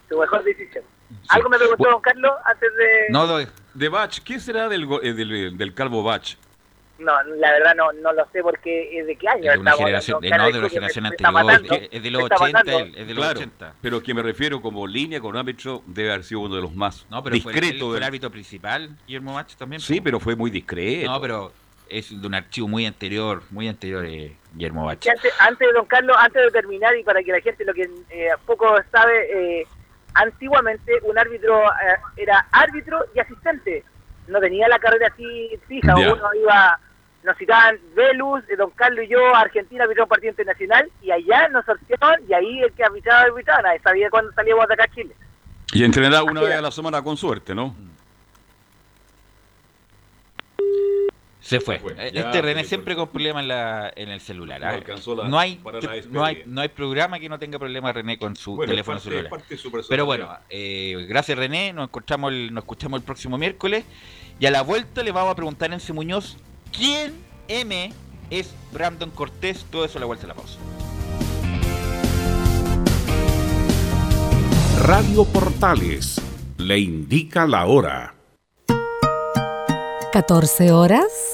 Su mejor decisión. Algo me preguntó don Carlos antes de... No, doy. De Bach, ¿qué será del, go- eh, del, del Calvo Bach? No, la verdad no, no lo sé porque es de qué año Es de una estamos generación, eh, no, de me- generación anterior, matando. es- es de los Me está 80 matando. él, es de los Claro, 80. pero que me refiero como línea con árbitro debe haber sido uno de los más No, pero discretos. fue el del- árbitro principal, Guillermo Mach también. Sí, pero fue muy discreto. No, pero es de un archivo muy anterior, muy anterior, eh, Guillermo Bach. Y antes, antes, don Carlos, antes de terminar y para que la gente lo que eh, poco sabe, eh, antiguamente un árbitro eh, era árbitro y asistente. No tenía la carrera así fija. Ya. Uno iba, nos citaban Velus, eh, Don Carlos y yo Argentina arbitró un partido internacional y allá nos sorteaban y ahí el que arbitraba arbitraba. Nadie sabía cuándo salíamos de acá a Chile. Y entrenar una vez a la semana con suerte, ¿no? Se fue. Eh, Ya, Este René se siempre con problemas en, la, en el celular. No ¿ah? alcanzó la- no, hay, para la no, hay, no hay programa que no tenga problemas René con su Bueno, teléfono parte- celular. parte. Pero bueno, eh, gracias René, nos encontramos el, nos escuchamos el próximo miércoles. Y a la vuelta le vamos a preguntar a Enzo Muñoz quién M es Brandon Cortés. Todo eso a la vuelta de la pausa. Radio Portales le indica la hora. 14 horas,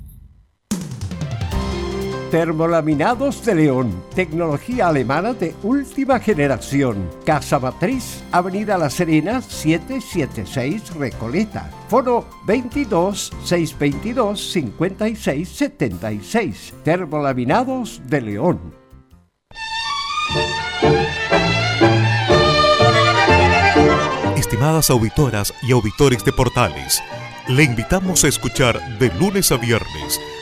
Termolaminados de León, tecnología alemana de última generación. Casa Matriz, Avenida La Serena, 776 Recoleta. Foro 22 622 56 76. Termolaminados de León. Estimadas auditoras y auditores de Portales, le invitamos a escuchar de lunes a viernes,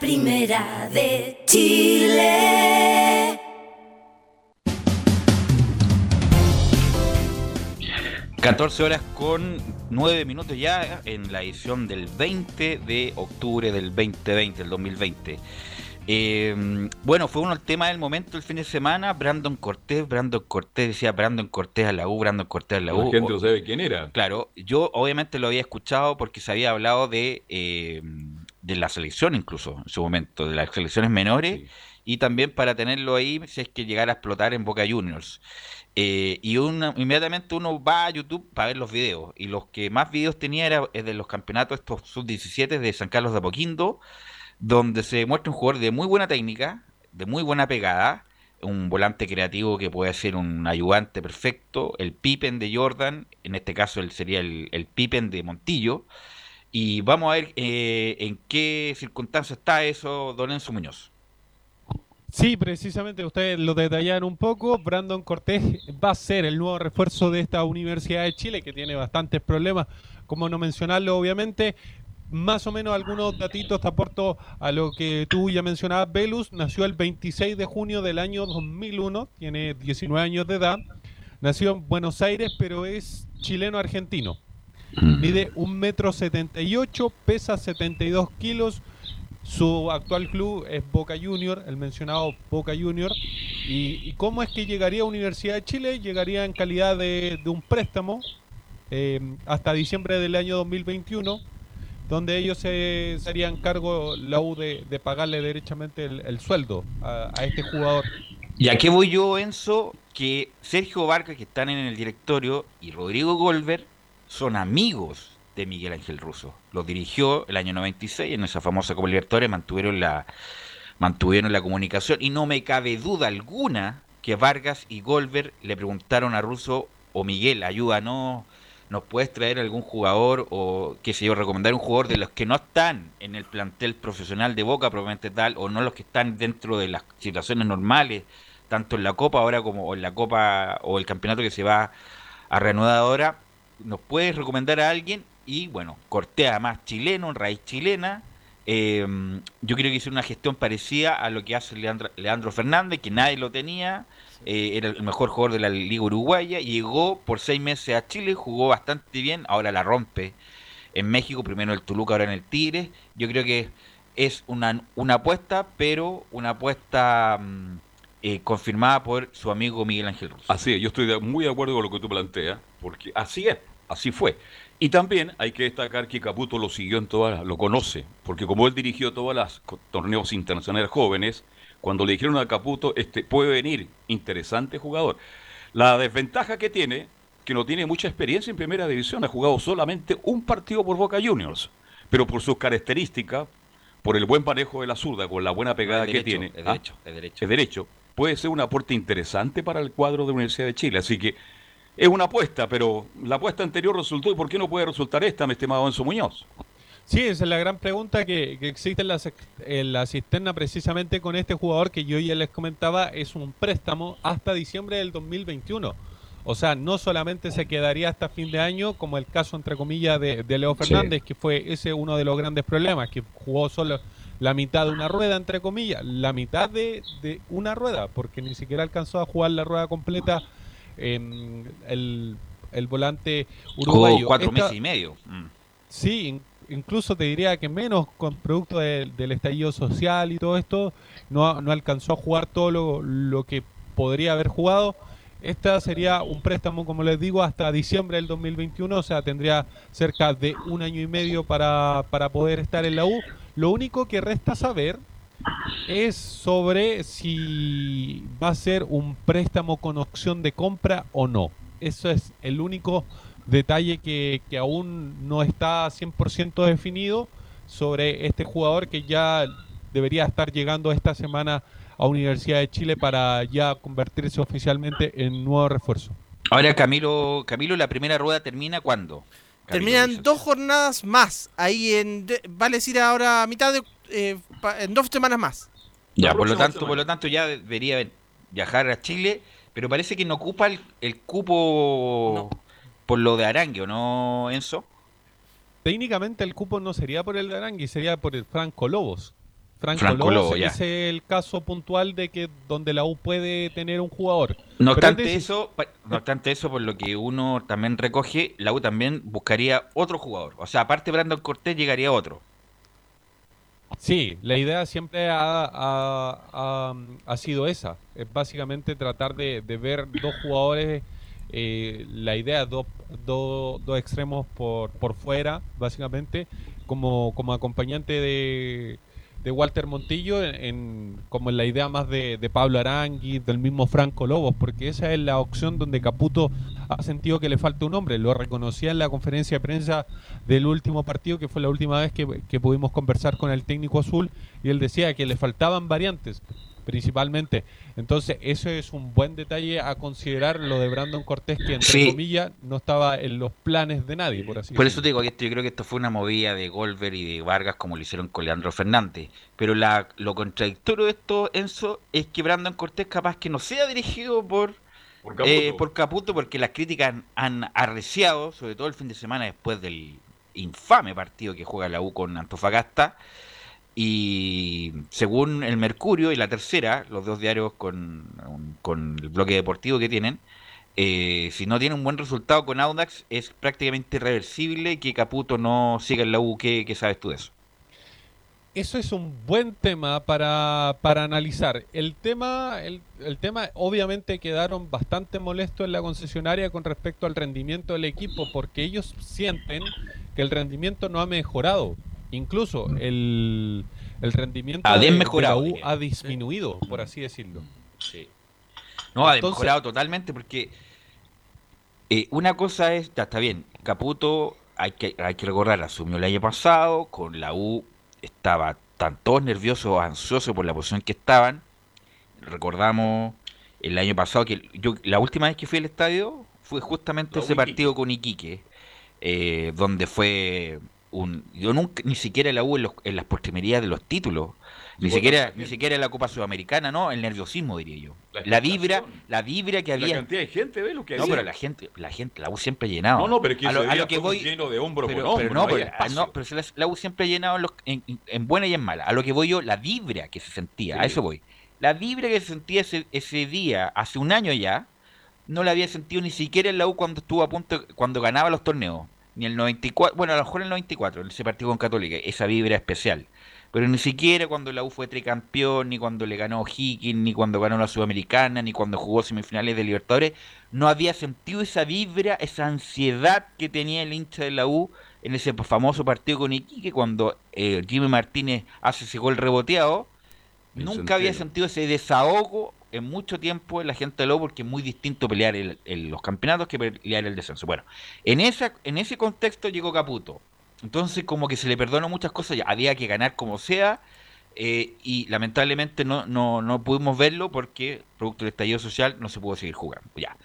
Primera de Chile. 14 horas con 9 minutos ya en la edición del 20 de octubre del 2020, el 2020. Eh, bueno, fue uno el tema del momento el fin de semana. Brandon Cortés, Brandon Cortés decía Brandon Cortés a la U, Brandon Cortés a la U. La gente no sabe quién era. Claro, yo obviamente lo había escuchado porque se había hablado de, eh, de la selección incluso en su momento, de las selecciones menores y también para tenerlo ahí si es que llegara a explotar en Boca Juniors. Eh, y una- inmediatamente uno va a YouTube para ver los videos y los que más videos tenía era de los campeonatos estos sub-17 de San Carlos de Apoquindo, donde se muestra un jugador de muy buena técnica, de muy buena pegada, un volante creativo que puede ser un ayudante perfecto, el Pippen de Jordan, en este caso él sería el, el Pippen de Montillo, y vamos a ver eh, en qué circunstancia está eso, Don Enzo Muñoz. Sí, precisamente ustedes lo detallaron un poco. Brandon Cortés va a ser el nuevo refuerzo de esta Universidad de Chile, que tiene bastantes problemas, como no mencionarlo, obviamente. Más o menos algunos datitos te aporto a lo que tú ya mencionabas. Velus nació el 26 de junio del año 2001, tiene 19 años de edad. Nació en Buenos Aires, pero es chileno-argentino. Mide un metro 78, pesa 72 kilos. Su actual club es Boca Junior, el mencionado Boca Junior. ¿Y, cómo es que llegaría a Universidad de Chile? Llegaría en calidad de, un préstamo eh, hasta diciembre del año 2021 donde ellos se, harían cargo, la U, de, pagarle derechamente el, sueldo a, este jugador. ¿Y a qué voy yo, Enzo? Que Sergio Vargas, que están en el directorio, y Rodrigo Golver son amigos de Miguel Ángel Russo. Los dirigió el año 96 en esa famosa Copa Libertadores, mantuvieron la, mantuvieron la comunicación y no me cabe duda alguna que Vargas y Golver le preguntaron a Russo o Miguel, ayúdanos ¿Nos puedes traer algún jugador o, qué sé yo, recomendar un jugador de los que no están en el plantel profesional de Boca, probablemente tal, o no los que están dentro de las situaciones normales, tanto en la Copa ahora como en la Copa o el campeonato que se va a reanudar ahora? ¿Nos puedes recomendar a alguien? Y bueno, Cortea más chileno, raíz chilena. Eh, yo creo que hizo una gestión parecida a lo que hace Leandro, Leandro Fernández, que nadie lo tenía eh, era el mejor jugador de la Liga Uruguaya, llegó por seis meses a Chile, jugó bastante bien, ahora la rompe en México, primero el Toluca, ahora en el Tigre. Yo creo que es una, una apuesta, pero una apuesta mm, eh, confirmada por su amigo Miguel Ángel Russo. Así es, yo estoy muy de acuerdo con lo que tú planteas, porque así es, así fue. Y también hay que destacar que Caputo lo siguió en todas, lo conoce, porque como él dirigió todos los torneos internacionales jóvenes, cuando le dijeron a Caputo, este, puede venir, interesante jugador. La desventaja que tiene, que no tiene mucha experiencia en primera división, ha jugado solamente un partido por Boca Juniors, pero por sus características, por el buen manejo de la zurda, con la buena pegada que tiene, es derecho, ¿ah? es derecho. es derecho, puede ser un aporte interesante para el cuadro de la Universidad de Chile. Así que es una apuesta, pero la apuesta anterior resultó, ¿y por qué no puede resultar esta, mi estimado Enzo Muñoz? Sí, esa es la gran pregunta que, existe en la, en la, cisterna precisamente con este jugador que yo ya les comentaba, es un préstamo hasta diciembre del 2021. O sea, no solamente se quedaría hasta fin de año, como el caso, entre comillas, de, Leo Fernández, que fue ese uno de los grandes problemas, que jugó solo la mitad de una rueda, entre comillas, la mitad de, una rueda, porque ni siquiera alcanzó a jugar la rueda completa el, el, volante uruguayo. cuatro meses y medio. Mm. Sí, incluso te diría que menos con producto del estallido social y todo esto, no, no alcanzó a jugar todo lo, lo que podría haber jugado. Esta sería un préstamo, como les digo, hasta diciembre del 2021, o sea, tendría cerca de un año y medio para, para poder estar en la U. Lo único que resta saber es sobre si va a ser un préstamo con opción de compra o no. Eso es el único detalle que, que aún no está 100% definido sobre este jugador que ya debería estar llegando esta semana a Universidad de Chile para ya convertirse oficialmente en nuevo refuerzo. Ahora Camilo, Camilo, la primera rueda termina cuándo? Terminan dos jornadas más, ahí en vale decir ahora a mitad de eh, en dos semanas más. Ya, por lo tanto, por lo tanto ya debería viajar a Chile, pero parece que no ocupa el, el cupo por lo de Arangue, ¿o no, Enzo? Técnicamente el cupo no sería por el de Arangue, sería por el Franco Lobos. Franco, Lobos es el caso puntual de que donde la U puede tener un jugador. No obstante, eso, no obstante eso, por lo que uno también recoge, la U también buscaría otro jugador. O sea, aparte de Brandon Cortés, llegaría otro. Sí, la idea siempre ha, sido esa. Es básicamente tratar de, de ver dos jugadores eh, la idea dos dos extremos por, por fuera, básicamente, como, como acompañante de, de Walter Montillo, en, como en la idea más de, de, Pablo Arangui, del mismo Franco Lobos, porque esa es la opción donde Caputo ha sentido que le falta un hombre. Lo reconocía en la conferencia de prensa del último partido, que fue la última vez que, que pudimos conversar con el técnico azul, y él decía que le faltaban variantes principalmente. Entonces, eso es un buen detalle a considerar lo de Brandon Cortés, que entre Sí. comillas no estaba en los planes de nadie, por así Por decirlo. eso te digo que esto- yo creo que esto fue una movida de Golver y de Vargas como lo hicieron con Leandro Fernández. Pero la, lo contradictorio de esto, Enzo, es que Brandon Cortés capaz que no sea dirigido por, Por Caputo, Caputo. por Caputo porque las críticas han, han arreciado, sobre todo el fin de semana después del infame partido que juega la U con Antofagasta. Y según el Mercurio y la tercera, los dos diarios con, con el bloque deportivo que tienen, eh, si no tiene un buen resultado con Audax, es prácticamente irreversible que Caputo no siga en la U. ¿Qué, qué sabes tú de eso? Eso es un buen tema para, para analizar. El tema, el, el tema, obviamente quedaron bastante molestos en la concesionaria con respecto al rendimiento del equipo, porque ellos sienten que el rendimiento no ha mejorado. Incluso el, el rendimiento Ha de- de, la U ha disminuido, por así decirlo. No, ha mejorado totalmente porque eh, una cosa es, ya está bien, Caputo, hay que, hay que recordar, asumió el año pasado, con la U estaba tan todos nerviosos, ansiosos por la posición que estaban. Recordamos el año pasado que yo la última vez que fui al estadio fue justamente La ese Iquique. partido con Iquique, eh, donde fue un yo nunca ni siquiera la U en, los- en las postrimerías de los títulos, ni siquiera ni siquiera en la Copa Sudamericana, no, el nerviosismo diría yo. La La vibra, la vibra que La había. cantidad de gente, ¿ves lo que No, había? pero la gente, la gente, la U siempre ha llenado. No, no, pero que a lo, a que voy, lleno de hombro pero, hombro, pero no, había pero, espacio. no, pero la, la U siempre ha llenado en, los- en, en- en buena y en mala. A lo que voy yo, la vibra que se sentía, a eso voy. La vibra que se sentía ese, ese día, hace un año ya, no la había sentido ni siquiera en la U cuando estuvo a punto, cuando ganaba los torneos. Ni el 94, bueno, a lo mejor en el 94, en ese partido con Católica, esa vibra especial. Pero ni siquiera cuando la U fue tricampeón, ni cuando le ganó Higgins, ni cuando ganó la Sudamericana, ni cuando jugó semifinales de Libertadores, no había sentido esa vibra, esa ansiedad que tenía el hincha de la U en ese famoso partido con Iquique, cuando eh, Jimmy Martínez hace ese gol reboteado. Nunca había sentido ese desahogo en mucho tiempo en la gente de la U, porque es muy distinto pelear el- el- los campeonatos que pelear el descenso. Bueno, en, esa, en ese contexto llegó Caputo. Entonces, como que se le perdonó muchas cosas, ya había que ganar como sea, eh, y lamentablemente no, no, no pudimos verlo porque, producto del estallido social, no se pudo seguir jugando. Ya.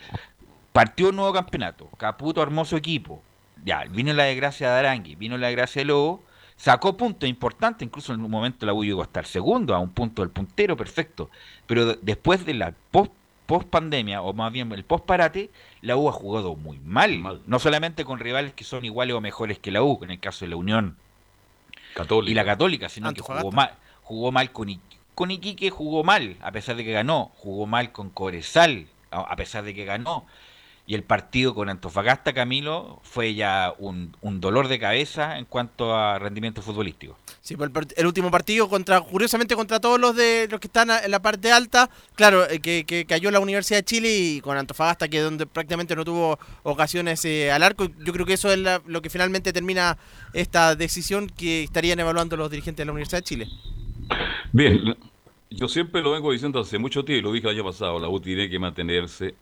Partió un nuevo campeonato, Caputo armó su equipo, ya, vino la desgracia de Arangui, vino la desgracia de Lobo, sacó puntos importantes, incluso en un momento la U llegó a estar segundo, a un punto del puntero, perfecto, pero de- después de la post, post pandemia, o más bien el post parate, la U ha jugado muy mal, no solamente con rivales que son iguales o mejores que la U, en el caso de la Unión Católica. y la Católica, sino que jugó mal, jugó mal con, con Iquique, jugó mal, a pesar de que ganó, jugó mal con Cobresal, a a pesar de que ganó. Y el partido con Antofagasta, Camilo, fue ya un, un dolor de cabeza en cuanto a rendimiento futbolístico. Sí, pues el, el último partido contra, curiosamente contra todos los de los que están en la parte alta, claro, eh, que, que cayó la Universidad de Chile y con Antofagasta que donde prácticamente no tuvo ocasiones eh, al arco. Yo creo que eso es la- lo que finalmente termina esta decisión que estarían evaluando los dirigentes de la Universidad de Chile. Bien, yo siempre lo vengo diciendo hace mucho tiempo, y lo dije el año pasado, la U tiene que mantenerse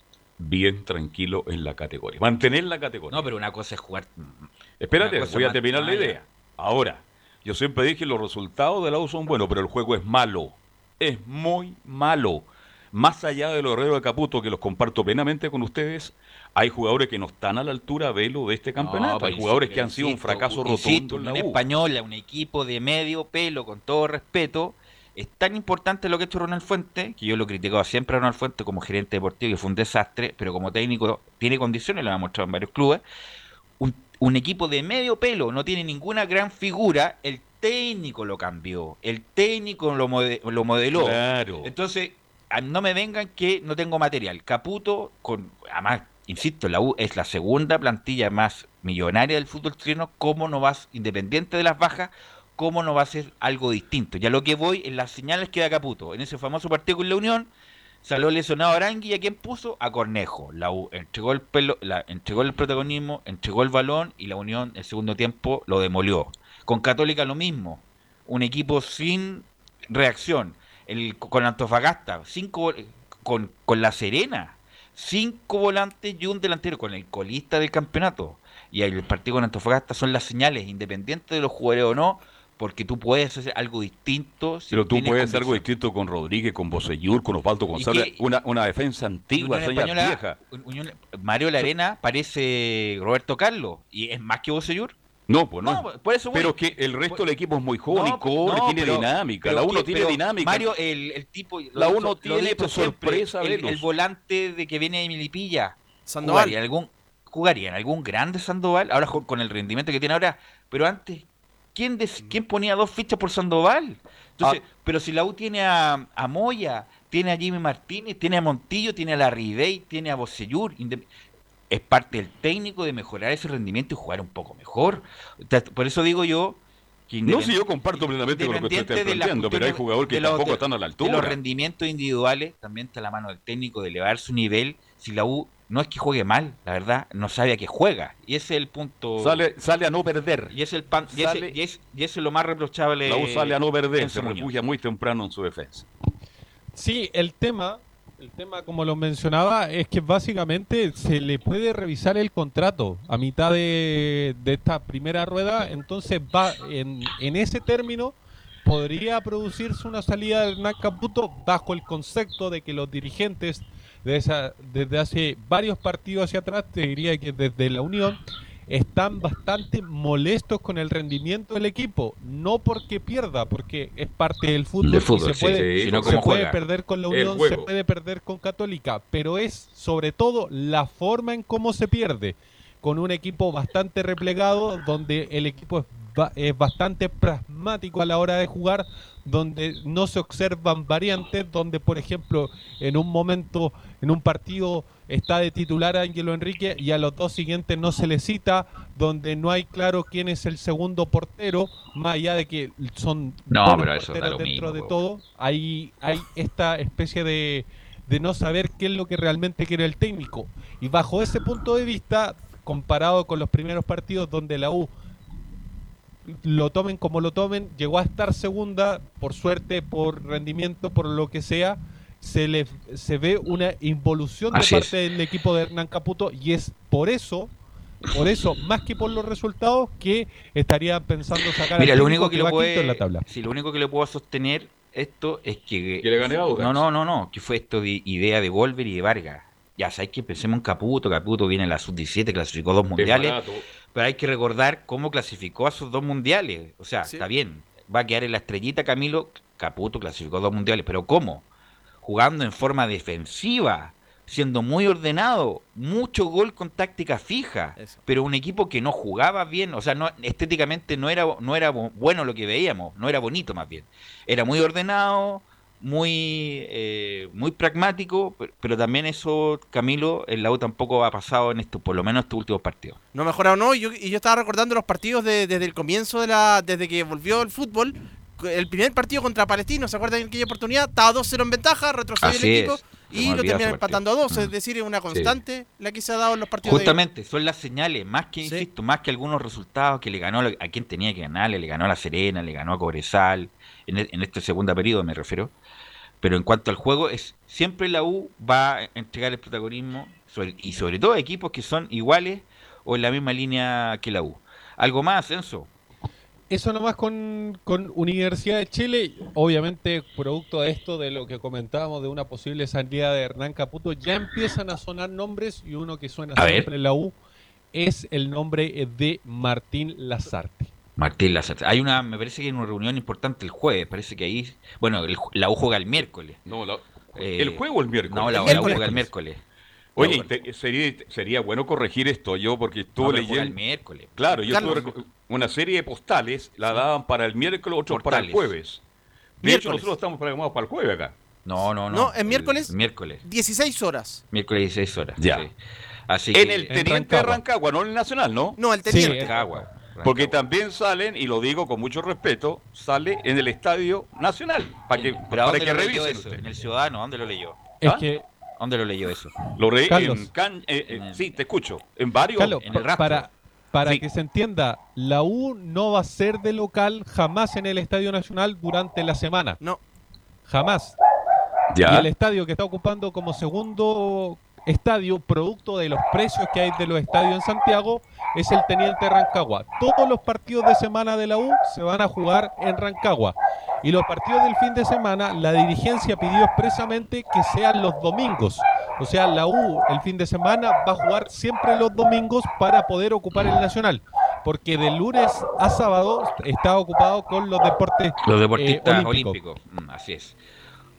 bien tranquilo en la categoría. Mantener la categoría. No, pero una cosa es jugar. Espérate, una cosa voy a terminar la idea. Ahora, yo siempre dije los resultados de la U son buenos, pero el juego es malo. Es muy malo. Más allá de los herreros de Caputo, que los comparto plenamente con ustedes, hay jugadores que no están a la altura, velo, de este campeonato. No, hay jugadores que han sido un fracaso insisto, rotundo en la Unión U. Española, un equipo de medio pelo, con todo respeto. Es tan importante lo que ha hecho Ronald Fuente, que yo lo he criticado siempre a Ronald Fuente como gerente deportivo, que fue un desastre, pero como técnico tiene condiciones, lo ha mostrado en varios clubes. Un, un equipo de medio pelo, no tiene ninguna gran figura, el técnico lo cambió, el técnico lo, mode- lo modeló. Claro. Entonces, no me vengan que no tengo material. Caputo, con además, insisto, la U es la segunda plantilla más millonaria del fútbol chileno. ¿Cómo no vas, independiente de las bajas, cómo no va a ser algo distinto? Ya lo que voy en las señales que da Caputo. En ese famoso partido con la Unión, salió lesionado Arangui y a quién puso? A Cornejo. La U entregó el, pelo, entregó el protagonismo, entregó el balón y la Unión, el segundo tiempo, lo demolió. Con Católica lo mismo. Un equipo sin reacción. El, con Antofagasta, cinco, con, con La Serena, cinco volantes y un delantero, con el colista del campeonato. Y el partido con Antofagasta son las señales, independientes de los jugadores o no, porque tú puedes hacer algo distinto. Si Pero tú puedes hacer algo distinto con Rodríguez, con Bosellur, con Osvaldo González. Una, una defensa antigua, Unión Española- vieja. Unión- Mario Larena parece Roberto Carlos y es más que Bosellur. No, pues no. No, por eso voy. pero que el resto del equipo es muy joven No, y corre, no, tiene pero- dinámica. pero la uno que- tiene dinámica. Mario, el, el tipo. lo La uno lo tiene por siempre, sorpresa el, volante de que viene de Milipilla. Sandoval. Jugaría en algún, jugaría en algún grande Sandoval, ahora con el rendimiento que tiene ahora. Pero antes, ¿quién, des- quién ponía dos fichas por Sandoval? Entonces, Ah. pero si la U tiene a, a Moya, tiene a Jimmy Martínez, tiene a Montillo, tiene a la Ribey, tiene a Bocellur, es parte del técnico de mejorar ese rendimiento y jugar un poco mejor. Por eso digo yo que No, si yo comparto plenamente con lo que usted está de planteando, pero hay jugadores que de los- tampoco de- están a la De altura. los rendimientos individuales, también está la mano del técnico de elevar su nivel. Si la U no es que juegue mal, la verdad, no sabe a qué juega. Y ese es el punto. Sale, sale a no perder. Y es el pan, y, ese, sale- y es, y ese es lo más reprochable. La U sale a no perder, se refugia muy temprano en su defensa. Sí, el tema, el tema como lo mencionaba, es que básicamente se le puede revisar el contrato a mitad de, de esta primera rueda, entonces va en, en ese término podría producirse una salida de Hernán Caputo bajo el concepto de que los dirigentes de esa, desde hace varios partidos hacia atrás, te diría que desde la Unión, están bastante molestos con el rendimiento del equipo, no porque pierda, porque es parte del fútbol, y fútbol, se sí, puede, sí, sino se puede perder con la Unión, se puede perder con Católica, pero es sobre todo la forma en cómo se pierde, con un equipo bastante replegado, donde el equipo es, es bastante pragmático a la hora de jugar, donde no se observan variantes, donde por ejemplo en un momento, en un partido está de titular Ángelo Enrique y a los dos siguientes no se le cita, donde no hay claro quién es el segundo portero, más allá de que son No, pero eso porteros dentro mismo, de todo, hay, hay esta especie de, de no saber qué es lo que realmente quiere el técnico. Y bajo ese punto de vista, comparado con los primeros partidos donde la U lo tomen como lo tomen, llegó a estar segunda, por suerte, por rendimiento, por lo que sea, se le se ve una involución de parte del equipo de Hernán Caputo y es por eso, por eso, más que por los resultados, que estaría pensando sacar Mira, lo único que, lo puede, en la tabla. sí, lo único que le puedo sostener esto es que... Que le gane a. No, no, no, no, que fue esto de idea de Wolver y de Vargas. Ya sabes que pensemos en Caputo, Caputo viene en la sub-17, clasificó dos mundiales. Pero hay que recordar cómo clasificó a sus dos mundiales. O sea, está bien, va a quedar en la estrellita Camilo, Caputo clasificó dos mundiales, pero ¿cómo? Jugando en forma defensiva, siendo muy ordenado, mucho gol con táctica fija, pero un equipo que no jugaba bien, o sea, no, estéticamente no era, no era bu- bueno lo que veíamos, no era bonito más bien. Era muy ordenado, muy, eh, muy pragmático, pero, pero también eso, Camilo, el U tampoco ha pasado en esto, por lo menos estos últimos partidos. No mejorado, no. Y yo, y yo estaba recordando los partidos de- desde el comienzo de la. desde que volvió el fútbol. El primer partido contra Palestino, ¿se acuerdan en aquella oportunidad? Estaba 2-0 en ventaja, retrocedió el equipo es, y lo terminan empatando a 2. Es decir, es una constante la que se ha dado en los partidos. de- Justamente, son las señales, más que, insisto, más que algunos resultados que le ganó a a quien tenía que ganarle, le ganó a La Serena, le ganó a Cobresal, en, e- en este segundo periodo me refiero. Pero en cuanto al juego, es siempre la U va a entregar el protagonismo, sobre- y sobre todo a equipos que son iguales o en la misma línea que la U. ¿Algo más, Enzo? Eso nomás con, con Universidad de Chile, obviamente producto de esto, de lo que comentábamos de una posible salida de Hernán Caputo, ya empiezan a sonar nombres y uno que suena A ver. siempre en la U es el nombre de Martín Lazarte. Martín Lazarte. Hay una, me parece que hay una reunión importante el jueves, parece que ahí, bueno, el la U juega el miércoles. No, la- Eh, ¿El juego o el miércoles? No, la, El la U miércoles. juega el miércoles. Oye, te- sería, sería bueno corregir esto yo porque estuve No, leyendo. el miércoles. Claro, yo Carlos. estuve una serie de postales, la daban para el miércoles, otros para el jueves. De hecho, Miércoles. nosotros estamos programados para el jueves acá. No, no, no. No, es miércoles. El miércoles. 16 horas. Miércoles 16 horas. Ya. sí. Así en que- el Teniente Rancagua, no en el Nacional, ¿no? No, el Sí, teniente. Rancagua. Porque también salen, y lo digo con mucho respeto, sale en el Estadio Nacional. Para que, ¿Pero a para dónde que lo leyó revisen eso? En el Ciudadano, ¿dónde lo leyó? Es ¿Ah? que, ¿Dónde lo leyó eso? Lo leí Carlos. en Can- eh, eh, sí, te escucho. En varios. Carlos, en el para, para Sí. que se entienda, la U no va a ser de local jamás en el Estadio Nacional durante la semana. No. Jamás. Ya. Y el estadio que está ocupando como segundo estadio, producto de los precios que hay de los estadios en Santiago, es el Teniente Rancagua. Todos los partidos de semana de la U se van a jugar en Rancagua. Y los partidos del fin de semana, la dirigencia pidió expresamente que sean los domingos. O sea, la U el fin de semana va a jugar siempre los domingos para poder ocupar el Nacional. Porque de lunes a sábado está ocupado con los deportes Los eh, deportistas olímpicos. olímpicos. Mm, así es.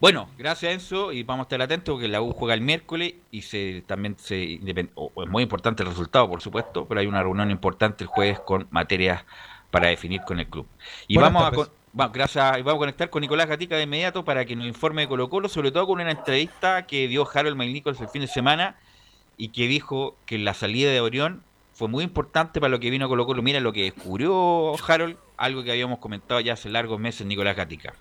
Bueno, gracias Enzo y vamos a estar atentos porque la U juega el miércoles y se también se independ- o- o es muy importante el resultado, por supuesto, pero hay una reunión importante el jueves con materias para definir con el club. Y Buenas vamos a tardes. gracias, y vamos a conectar con Nicolás Gatica de inmediato para que nos informe de Colo Colo, sobre todo con una entrevista que dio Harold McNichols el fin de semana y que dijo que la salida de Orión fue muy importante para lo que vino Colo Colo. Mira lo que descubrió Harold, algo que habíamos comentado ya hace largos meses Nicolás Gatica.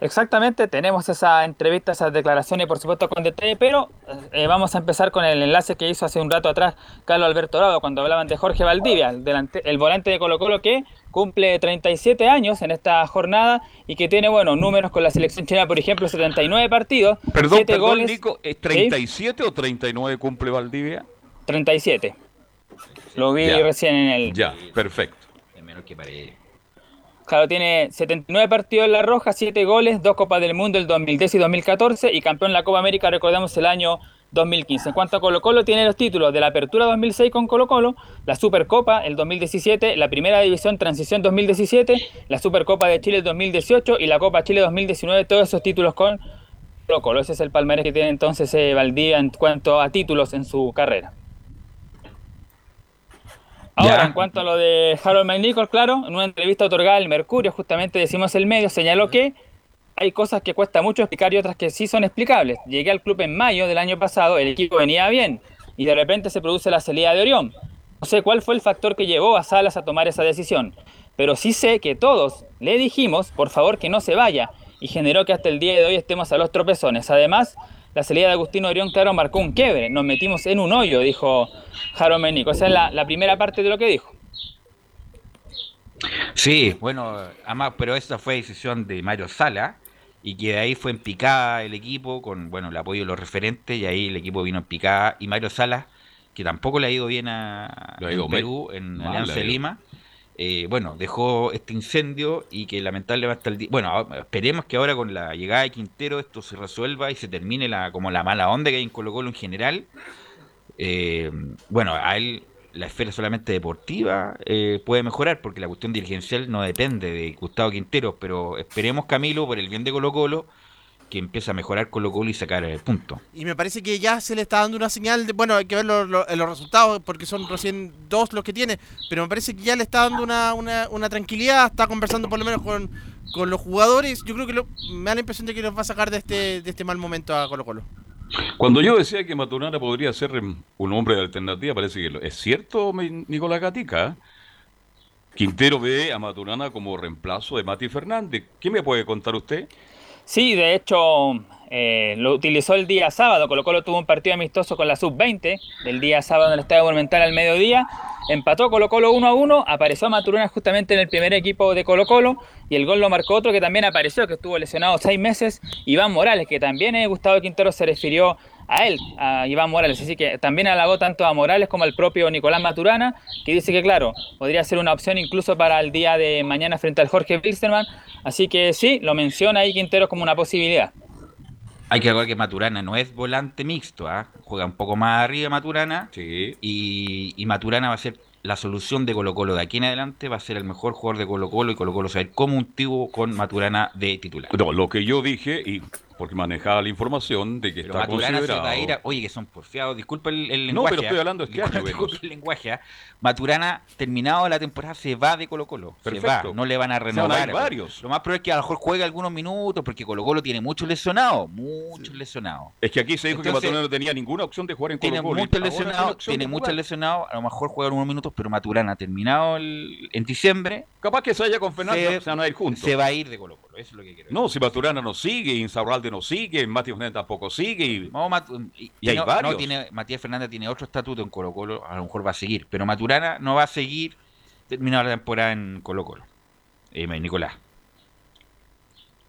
Exactamente, tenemos esa entrevista, esas declaraciones, por supuesto, con detalle, pero eh, vamos a empezar con el enlace que hizo hace un rato atrás Carlos Alberto Dorado cuando hablaban de Jorge Valdivia, el, delante- el volante de Colo Colo que cumple 37 años en esta jornada y que tiene, bueno, números con la selección chilena, por ejemplo, 79 partidos, Perdón, 7 perdón, goles. Nico, ¿es ¿Sí? 37 o 39 cumple Valdivia? 37. Lo vi Ya. recién en el... Ya, perfecto. Es menor que Paredes. Claro, tiene 79 partidos en la roja, 7 goles, 2 Copas del Mundo el 2010 y 2014 y campeón en la Copa América, recordamos, el año 2015. En cuanto a Colo Colo, tiene los títulos de la Apertura 2006 con Colo Colo, la Supercopa el 2017, la Primera División Transición 2017, la Supercopa de Chile el 2018 y la Copa Chile 2019, todos esos títulos con Colo Colo. Ese es el palmarés que tiene entonces eh, en cuanto a títulos en su carrera. Ahora, en cuanto a lo de Harold McNichol, claro, en una entrevista otorgada al Mercurio, justamente decimos el medio, señaló que hay cosas que cuesta mucho explicar y otras que sí son explicables. Llegué al club en mayo del año pasado, el equipo venía bien y de repente se produce la salida de Orión. No sé cuál fue el factor que llevó a Salas a tomar esa decisión, pero sí sé que todos le dijimos, por favor, que no se vaya y generó que hasta el día de hoy estemos a los tropezones. Además, la salida de Agustino Orión, claro, marcó un quiebre. Nos metimos en un hoyo, dijo Jaro Menico. Esa es la, la primera parte de lo que dijo. Sí, bueno, además, pero esa fue decisión de Mario Sala y que de ahí fue en picada el equipo con bueno el apoyo de los referentes y ahí el equipo vino en picada y Mario Sala que tampoco le ha ido bien a en Perú en Alianza. Lima eh, bueno dejó este incendio y que lamentablemente hasta el día bueno esperemos que ahora con la llegada de Quintero esto se resuelva y se termine la como la mala onda que hay en Colo Colo en general. Eh, bueno, a él la esfera solamente deportiva eh, puede mejorar porque la cuestión dirigencial no depende de Gustavo Quintero, pero esperemos Camilo, por el bien de Colo Colo, que empiece a mejorar Colo Colo y sacar el punto. Y me parece que ya se le está dando una señal de, bueno, hay que ver lo- lo- los resultados porque son recién dos los que tiene, pero me parece que ya le está dando una, una, una tranquilidad, está conversando por lo menos con, con los jugadores. Yo creo que lo- me da la impresión de que los va a sacar de este, de este mal momento a Colo Colo. Cuando yo decía que Maturana podría ser em, un hombre de alternativa, parece que lo- es cierto, Nicolás Gatica. Quintero ve a Maturana como reemplazo de Mati Fernández. ¿Qué me puede contar usted? Sí, de hecho, eh, lo utilizó el día sábado. Colo Colo tuvo un partido amistoso con la sub-20 del día sábado en el Estadio Monumental al mediodía. Empató Colo Colo 1 a 1. Apareció Maturana justamente en el primer equipo de Colo Colo. Y el gol lo marcó otro que también apareció, que estuvo lesionado seis meses. Iván Morales, que también eh, Gustavo Quintero se refirió a él, a Iván Morales. Así que también alabó tanto a Morales como al propio Nicolás Maturana, que dice que, claro, podría ser una opción incluso para el día de mañana frente al Jorge Wilstermann. Así que sí, lo menciona ahí Quintero como una posibilidad. Hay que recordar que Maturana no es volante mixto, ¿ah? juega un poco más arriba Maturana y, y Maturana va a ser la solución de Colo Colo de aquí en adelante, va a ser el mejor jugador de Colo Colo y Colo Colo se va a ir como un tivo con Maturana de titular. No, lo que yo dije, y porque manejaba la información de que Pero está Maturana se considerado... va a ir a- Oye, que son porfiados. Disculpa el, el No, lenguaje. pero estoy ¿ah? hablando este año, Disculpa, disculpa el lenguaje. ¿ah? Maturana, terminado la temporada, se va de Colo Colo. Se Perfecto. va. No le van a Se van a renovar. varios. Lo más probable es que a lo mejor juegue algunos minutos porque Colo Colo tiene muchos lesionados. Muchos lesionados. Es que aquí se dijo que Maturana no tenía ninguna opción de jugar en Tiene Colo Colo. muchos lesionados, tiene muchos lesionados, a lo mejor juega unos minutos, pero Maturana terminado el- en diciembre. Capaz que se vaya con Fernando, se van a ir juntos. Se va a ir de Colo Colo, eso es lo que quiero. No, si Maturana no sigue, Insaurralde no sigue, Mati Fernández tampoco sigue. Y, No, y, y hay no, varios. no, tiene, Matías Fernández tiene otro estatuto en Colo Colo, a lo mejor va a seguir, pero Maturana no va a seguir terminada la temporada en Colo Colo. Eh, Nicolás.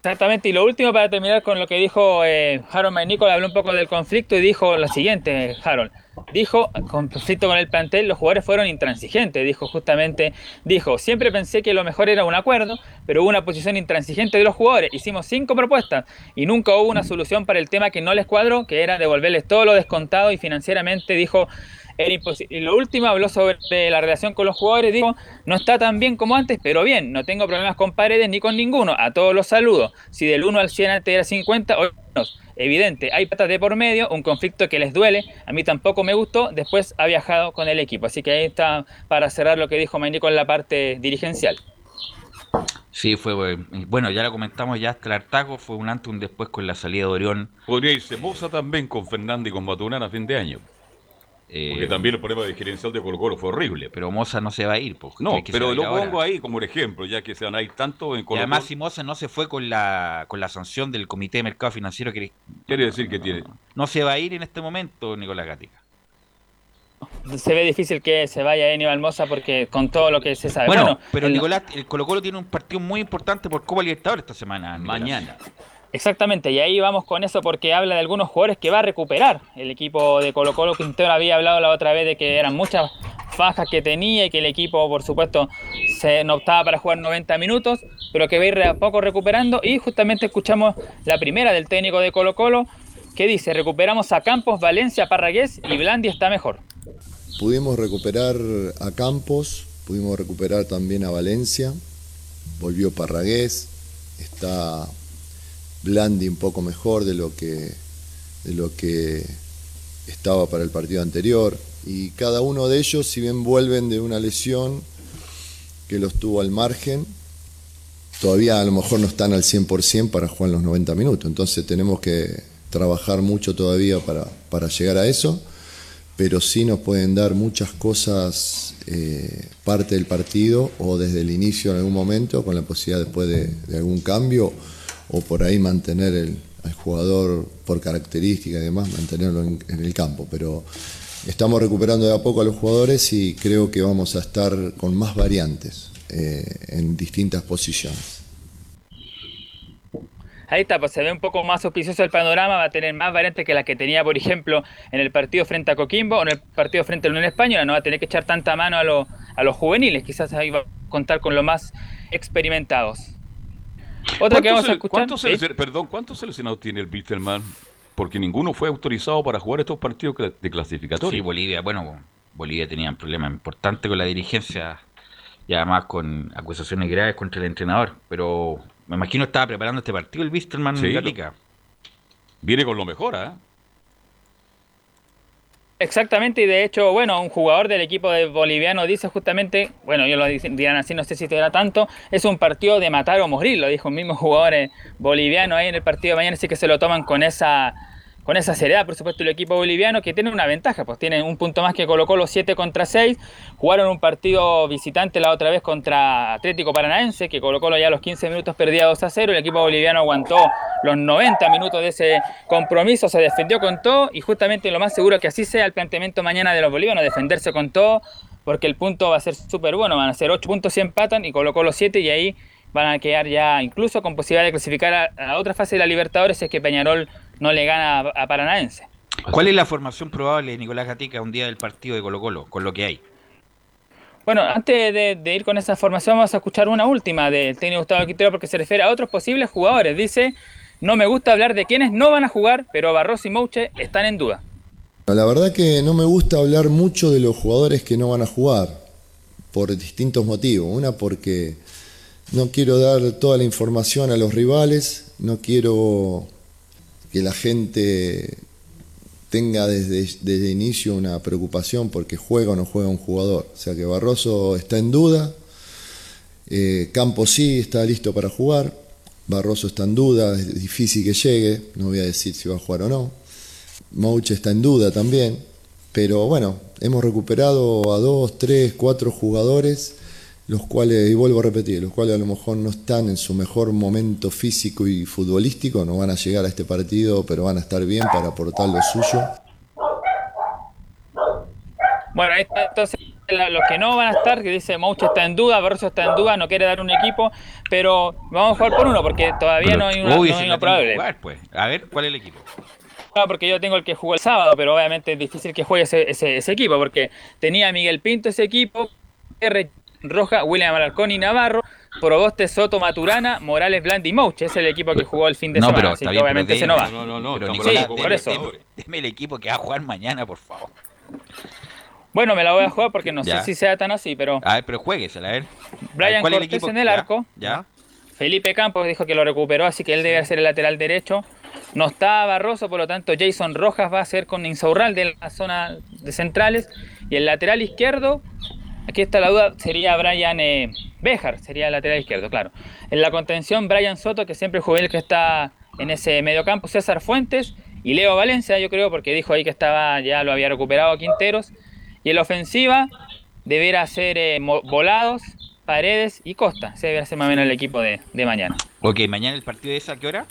Exactamente, y lo último para terminar con lo que dijo eh, Harold McNichol, habló un poco del conflicto y dijo lo siguiente, Harold, dijo, conflicto con el plantel, los jugadores fueron intransigentes, dijo justamente, dijo, siempre pensé que lo mejor era un acuerdo, pero hubo una posición intransigente de los jugadores, hicimos cinco propuestas y nunca hubo una solución para el tema que no les cuadró, que era devolverles todo lo descontado y financieramente dijo, era imposible. Y lo último habló sobre la relación con los jugadores. Dijo, no está tan bien como antes, pero bien, no tengo problemas con paredes ni con ninguno. A todos los saludo. Si del 1 al 100 antes era 50, hoy no. Evidente, hay patas de por medio, un conflicto que les duele. A mí tampoco me gustó. Después ha viajado con el equipo. Así que ahí está para cerrar lo que dijo Mainico en la parte dirigencial. Sí, fue bueno, ya lo comentamos ya hasta el hartago, fue un antes y un después con la salida de Orión. Podría irse Moza también con Fernández y con Maturana a fin de año. Porque eh, también el problema de gerencial de Colo Colo fue horrible. Pero Moza no se va a ir. Pues, no, pero lo pongo ahí como un ejemplo, ya que se van a ir tanto en Colo Y además si Moza no se fue con la, con la sanción del Comité de Mercado Financiero. Que, Quiere decir que tiene... No se va a ir en este momento Nicolás Gatica. Se ve difícil que se vaya Aníbal Moza porque con todo lo que se sabe. Bueno, pero Nicolás, el Colo Colo tiene un partido muy importante por Copa Libertadores esta semana. Mañana. Exactamente, y ahí vamos con eso porque habla de algunos jugadores que va a recuperar el equipo de Colo Colo. Quintero había hablado la otra vez de que eran muchas fajas que tenía y que el equipo, por supuesto, se no optaba para jugar 90 minutos, pero que va a ir a poco recuperando. Y justamente escuchamos la primera del técnico de Colo Colo, que dice, recuperamos a Campos, Valencia, Parragués y Blandi está mejor. Pudimos recuperar a Campos, pudimos recuperar también a Valencia, volvió Parragués, está Blandi un poco mejor de lo que, de lo que estaba para el partido anterior. Y cada uno de ellos, si bien vuelven de una lesión que los tuvo al margen, todavía a lo mejor no están al 100% para jugar los 90 minutos. Entonces tenemos que trabajar mucho todavía para, para llegar a eso, pero sí nos pueden dar muchas cosas eh, parte del partido o desde el inicio en algún momento, con la posibilidad después de, de algún cambio o por ahí mantener el, al jugador por característica y demás, mantenerlo en, el campo. Pero estamos recuperando de a poco a los jugadores y creo que vamos a estar con más variantes eh, en distintas posiciones. Ahí está, pues se ve un poco más auspicioso el panorama, va a tener más variantes que las que tenía, por ejemplo, en el partido frente a Coquimbo o en el partido frente a la Unión Española. No va a tener que echar tanta mano a, a los juveniles, quizás ahí va a contar con los más experimentados. Otra que vamos a escuchar. ¿cuántos, perdón, ¿cuántos seleccionados tiene el Bittelman? Porque ninguno fue autorizado para jugar estos partidos de clasificatoria. Sí, Bolivia, bueno, Bolivia tenía un problema importante con la dirigencia y además con acusaciones graves contra el entrenador. Pero me imagino estaba preparando este partido el Bittelman sí, Viene con lo mejor, ¿eh? Exactamente, y de hecho, bueno, un jugador del equipo de boliviano dice justamente, bueno, yo lo dirán así, no sé si te era tanto, es un partido de matar o morir, lo dijo un mismo jugador eh, boliviano ahí en el partido de mañana, así que se lo toman con esa con esa seriedad, por supuesto, el equipo boliviano que tiene una ventaja, pues tiene un punto más que colocó los 7 contra 6. Jugaron un partido visitante la otra vez contra Atlético Paranaense, que colocó ya los 15 minutos perdía 2 a 0. El equipo boliviano aguantó los 90 minutos de ese compromiso, se defendió con todo y justamente lo más seguro que así sea el planteamiento mañana de los bolivianos, defenderse con todo, porque el punto va a ser súper bueno, van a ser 8 puntos si empatan y colocó los 7 y ahí van a quedar ya incluso con posibilidad de clasificar a, a otra fase de la Libertadores es que Peñarol no le gana a, Paranaense. ¿Cuál es la formación probable de Nicolás Gatica un día del partido de Colo Colo, con lo que hay? Bueno, antes de, ir con esa formación vamos a escuchar una última del técnico Gustavo Quintero porque se refiere a otros posibles jugadores. Dice, no me gusta hablar de quienes no van a jugar, pero Barros y Mouche están en duda. La verdad que no me gusta hablar mucho de los jugadores que no van a jugar, por distintos motivos. Una porque no quiero dar toda la información a los rivales, no quiero que la gente tenga desde, desde inicio una preocupación porque juega o no juega un jugador. O sea que Barroso está en duda, eh, Campos sí está listo para jugar, Barroso está en duda, es difícil que llegue, no voy a decir si va a jugar o no. Mouche está en duda también, pero bueno, hemos recuperado a dos, tres, cuatro jugadores los cuales, y vuelvo a repetir, los cuales a lo mejor no están en su mejor momento físico y futbolístico, no van a llegar a este partido, pero van a estar bien para aportar lo suyo. Bueno, ahí está entonces los que no van a estar, que dice Mouche está en duda, Barroso está en duda, no quiere dar un equipo, pero vamos a jugar por uno porque todavía no hay, una, Uy, no hay probable. jugar, pues. A ver, ¿cuál es el equipo? Ah, porque yo tengo el que jugó el sábado, pero obviamente es difícil que juegue ese, ese, ese equipo, porque tenía a Miguel Pinto ese equipo, R. Roja, William Alarcón y Navarro, Proboste, Soto, Maturana, Morales, Blandi y Mouche. Es el equipo que jugó el fin de No, semana, pero así está que bien, obviamente pero ese no va. No, no, no, Pero sí, por eso. Dime el equipo que va a jugar mañana, por favor. Bueno, me la voy a jugar porque no Ya. sé si sea tan así, pero A ver, pero jueguesela, a ver. Brian ¿Cuál es el Cortés en el Ya, arco. Ya. Felipe Campos dijo que lo recuperó, así que él debe ser el lateral derecho. No está Barroso, por lo tanto Jason Rojas va a ser con Insaurral de la zona de centrales. Y el lateral izquierdo, aquí está la duda, sería Brian eh, Béjar, sería el lateral izquierdo, claro. En la contención, Brian Soto, que siempre jugué el que está en ese mediocampo, César Fuentes y Leo Valencia, yo creo, porque dijo ahí que estaba, ya lo había recuperado Quinteros. Y en la ofensiva, deberá ser eh, Volados, Paredes y Costa. Ese deberá ser más o menos el equipo de, de mañana. Ok, mañana el partido es a qué hora?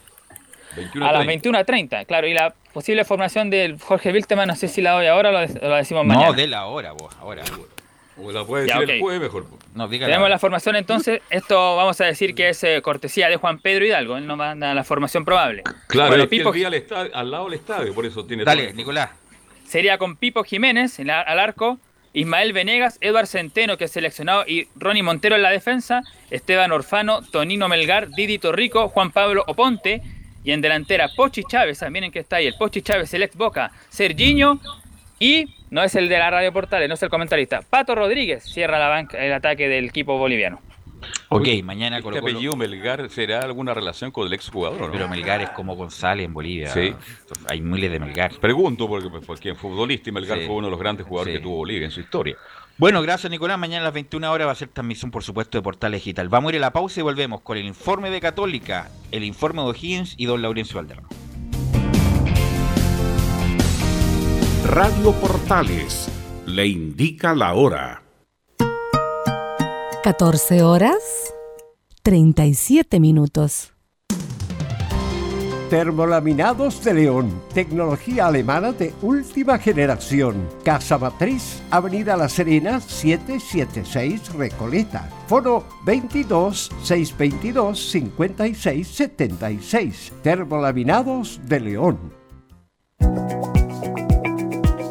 A las 21.30, claro. Y la posible formación del Jorge Wilteman, no sé si la doy ahora o la decimos mañana. No, de la hora, vos, ahora. O la puede Ya, decir ok. el jueves mejor. No. Tenemos la formación entonces. Esto vamos a decir que es eh, cortesía de Juan Pedro Hidalgo. Él nos manda la formación probable. Claro, Bueno, es que él Pipo al, estadio- al lado del estadio, por eso tiene Dale, todo. Nicolás. sería con Pipo Jiménez en la- al arco, Ismael Venegas, Eduard Centeno, que es seleccionado, y Ronnie Montero en la defensa, Esteban Orfano, Tonino Melgar, Didi Torrico, Juan Pablo Oponte, y en delantera Pochi Chávez, ah, miren que está ahí, el Pochi Chávez, el ex Boca, Sergiño, y no es el de la radio Portales, no es el comentarista, Pato Rodríguez cierra la banca, el ataque del equipo boliviano. Ok, mañana ¿Este Colo Colo. apellido Melgar será alguna relación con el exjugador no? Pero Melgar es como González en Bolivia. Sí. Hay miles de Melgar. Pregunto porque, porque en futbolista y Melgar Sí. fue uno de los grandes jugadores Sí. que tuvo Bolivia en su historia. Bueno, gracias Nicolás. Mañana a las 21 horas va a ser transmisión, por supuesto, de Portal Digital. Vamos a ir a la pausa y volvemos con el informe de Católica, el informe de O'Higgins y don Laurencio Valderrama. Radio Portales le indica la hora. 14 horas 37 minutos. Termolaminados de León, tecnología alemana de última generación. Casa Matriz, Avenida La Serena, 776 Recoleta. Foro 22 622 56 76. Termolaminados de León.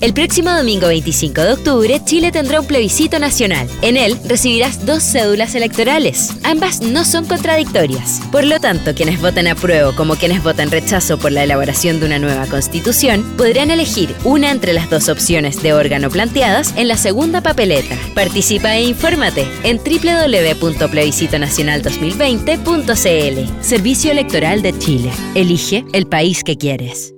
El próximo domingo 25 de octubre, Chile tendrá un plebiscito nacional. En él recibirás dos cédulas electorales. Ambas no son contradictorias. Por lo tanto, quienes votan apruebo como quienes votan rechazo por la elaboración de una nueva constitución podrán elegir una entre las dos opciones de órgano planteadas en la segunda papeleta. Participa e infórmate en www.plebiscitonacional2020.cl. Servicio Electoral de Chile. Elige el país que quieres.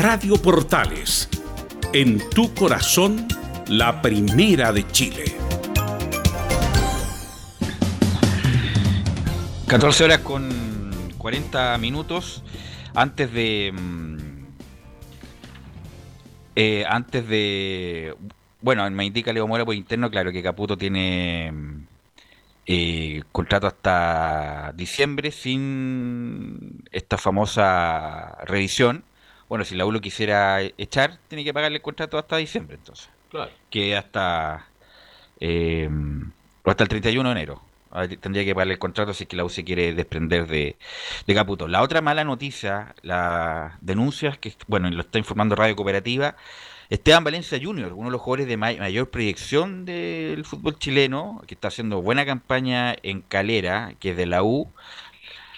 Radio Portales, en tu corazón, la primera de Chile. 14 horas con 40 minutos. Antes de. mm, eh, antes de. Bueno, me indica Leo Mora por interno, claro que Caputo tiene mm, eh, contrato hasta diciembre sin esta famosa revisión. Bueno, si la U lo quisiera echar, tiene que pagarle el contrato hasta diciembre, entonces. Claro. Que hasta. eh, o hasta el 31 de enero. Ah, Tendría que pagarle el contrato si es que la U se quiere desprender de, de Caputo. La otra mala noticia, las denuncias que, bueno, lo está informando Radio Cooperativa, Esteban Valencia Jr., uno de los jugadores de may- mayor proyección del fútbol chileno, que está haciendo buena campaña en Calera, que es de la U,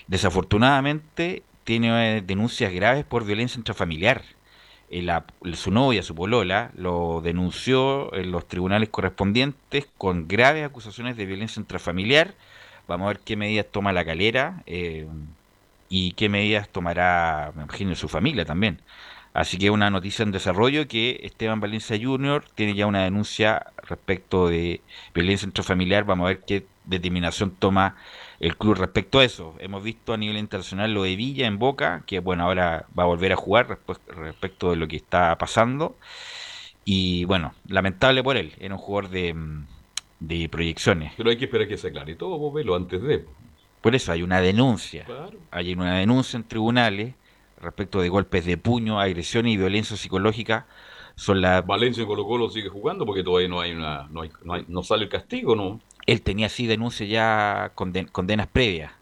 desafortunadamente tiene eh, denuncias graves por violencia intrafamiliar. La- su novia, su polola, lo denunció en los tribunales correspondientes con graves acusaciones de violencia intrafamiliar. Vamos a ver qué medidas toma la calera eh, y qué medidas tomará, me imagino, su familia también. Así que una noticia en desarrollo que Esteban Valencia Jr. tiene ya una denuncia respecto de violencia intrafamiliar. Vamos a ver qué determinación toma el club respecto a eso. Hemos visto a nivel internacional lo de Villa en Boca, que bueno, ahora va a volver a jugar respe- respecto de lo que está pasando. Y bueno, lamentable por él, era un jugador de, de proyecciones. Pero hay que esperar que se aclare todo, vos velo antes de. Por eso hay una denuncia. Claro. Hay una denuncia en tribunales respecto de golpes de puño, agresiones y violencia psicológica. Son las Valencia en Colo Colo sigue jugando porque todavía no hay una, no, hay, no, hay- no sale el castigo, ¿no? Él tenía así denuncias ya conden- condenas previas.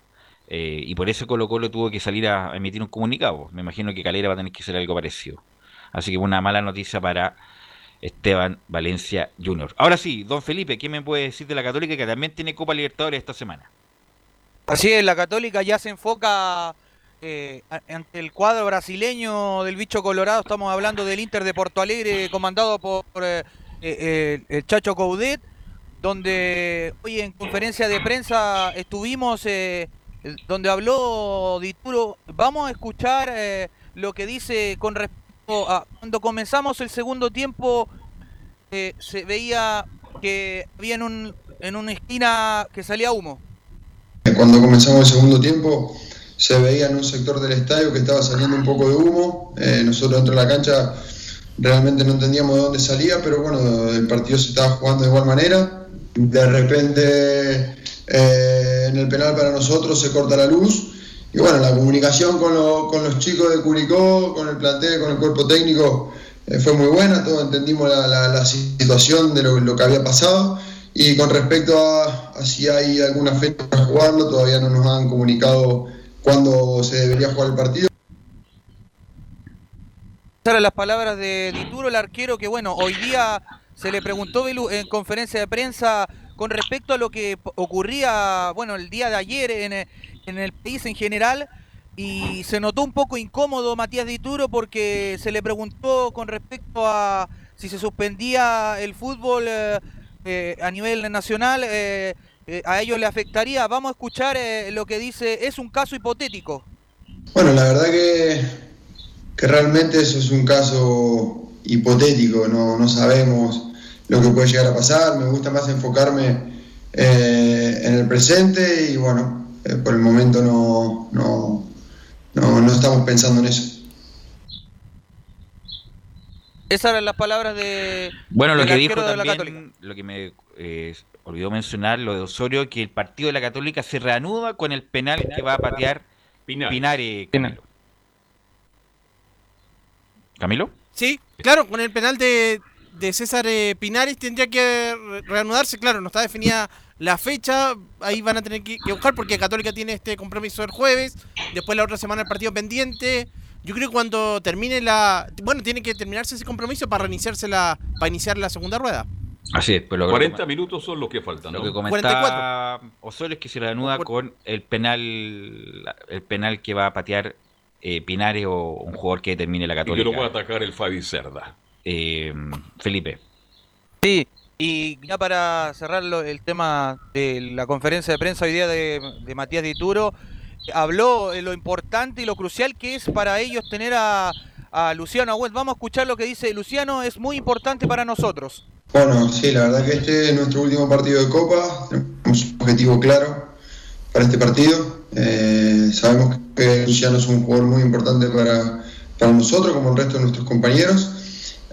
Eh, y por eso Colo Colo tuvo que salir a emitir un comunicado. Me imagino que Calera va a tener que hacer algo parecido. Así que una mala noticia para Esteban Valencia Jr. Ahora sí, don Felipe, ¿qué me puede decir de la Católica que también tiene Copa Libertadores esta semana? Así es, la Católica ya se enfoca eh, ante el cuadro brasileño del bicho colorado. Estamos hablando del Inter de Porto Alegre, comandado por eh, eh, el Chacho Coudet, donde hoy en conferencia de prensa estuvimos, eh, donde habló Dituro. Vamos a escuchar eh, lo que dice con respecto a cuando comenzamos el segundo tiempo. eh, se veía que había en, un, en una esquina que salía humo. Cuando comenzamos el segundo tiempo se veía en un sector del estadio que estaba saliendo un poco de humo. Eh, nosotros dentro de la cancha realmente no entendíamos de dónde salía, pero bueno, el partido se estaba jugando de igual manera. De repente eh, en el penal para nosotros se corta la luz. Y bueno, la comunicación con, con los chicos de Curicó, con el plantel, con el cuerpo técnico, eh, fue muy buena. Todos entendimos la, la- situación de lo, lo que había pasado. Y con respecto a, si hay alguna fecha para jugarlo, todavía no nos han comunicado cuándo se debería jugar el partido. Las palabras de Dituro, el arquero, que bueno, hoy día se le preguntó Belu, en conferencia de prensa con respecto a lo que ocurría, bueno, el día de ayer en, eh, en el país en general, y se notó un poco incómodo Matías Dituro porque se le preguntó con respecto a si se suspendía el fútbol eh, eh, a nivel nacional, eh, eh, a ellos le afectaría. Vamos a escuchar lo que dice, es un caso hipotético. Bueno, la verdad que, que realmente eso es un caso hipotético, no, no sabemos lo que puede llegar a pasar. Me gusta más enfocarme eh, en el presente y bueno, eh, por el momento no, no, no, no estamos pensando en eso. Esas eran las palabras de Bueno, lo que dijo también, lo que me eh, olvidó mencionar, lo de Osorio, que el partido de la Católica se reanuda con el penal que va a patear Pinares. Camilo. ¿Camilo? Sí, claro, con el penal de, de César eh, Pinares tendría que re- reanudarse. Claro, no está definida la fecha. Ahí van a tener que, que buscar porque Católica tiene este compromiso el jueves. Después la otra semana el partido pendiente. Yo creo que cuando termine la. Bueno, tiene que terminarse ese compromiso para reiniciarse la, para iniciar la segunda rueda. Así es, pero lo que 40 minutos son los que faltan, Lo ¿no? que comentaba Osorio es que se reanuda con el penal el penal que va a patear eh, Pinares o un jugador que termine la Y que Católica. lo puede atacar el Fabi Cerda. Eh, Felipe. Sí, y ya para cerrar el tema de la conferencia de prensa hoy día de, de Matías Dituro, habló de lo importante y lo crucial que es para ellos tener a, a Luciano Agüed. Vamos a escuchar lo que dice Luciano, es muy importante para nosotros. Bueno, sí, la verdad que este es nuestro último partido de Copa. Tenemos un objetivo claro para este partido. Eh, sabemos que Luciano es un jugador muy importante para, para nosotros, como el resto de nuestros compañeros.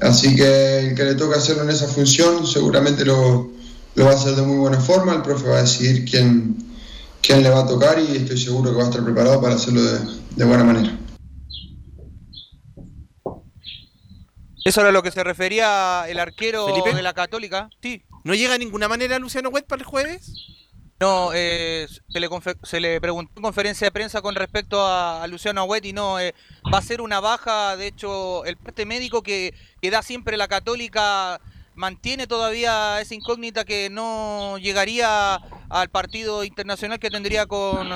Así que el que le toca hacerlo en esa función seguramente lo, lo va a hacer de muy buena forma. El profe va a decidir quién, quién le va a tocar y estoy seguro que va a estar preparado para hacerlo de, de buena manera. Eso era lo que se refería el arquero Felipe. de la Católica. Sí. ¿No llega de ninguna manera Luciano Huet para el jueves? No, eh, se, le se le preguntó en conferencia de prensa con respecto a, Luciano Agüet no, eh, va a ser una baja, de hecho, el parte médico que, que da siempre la Católica mantiene todavía esa incógnita que no llegaría al partido internacional que tendría con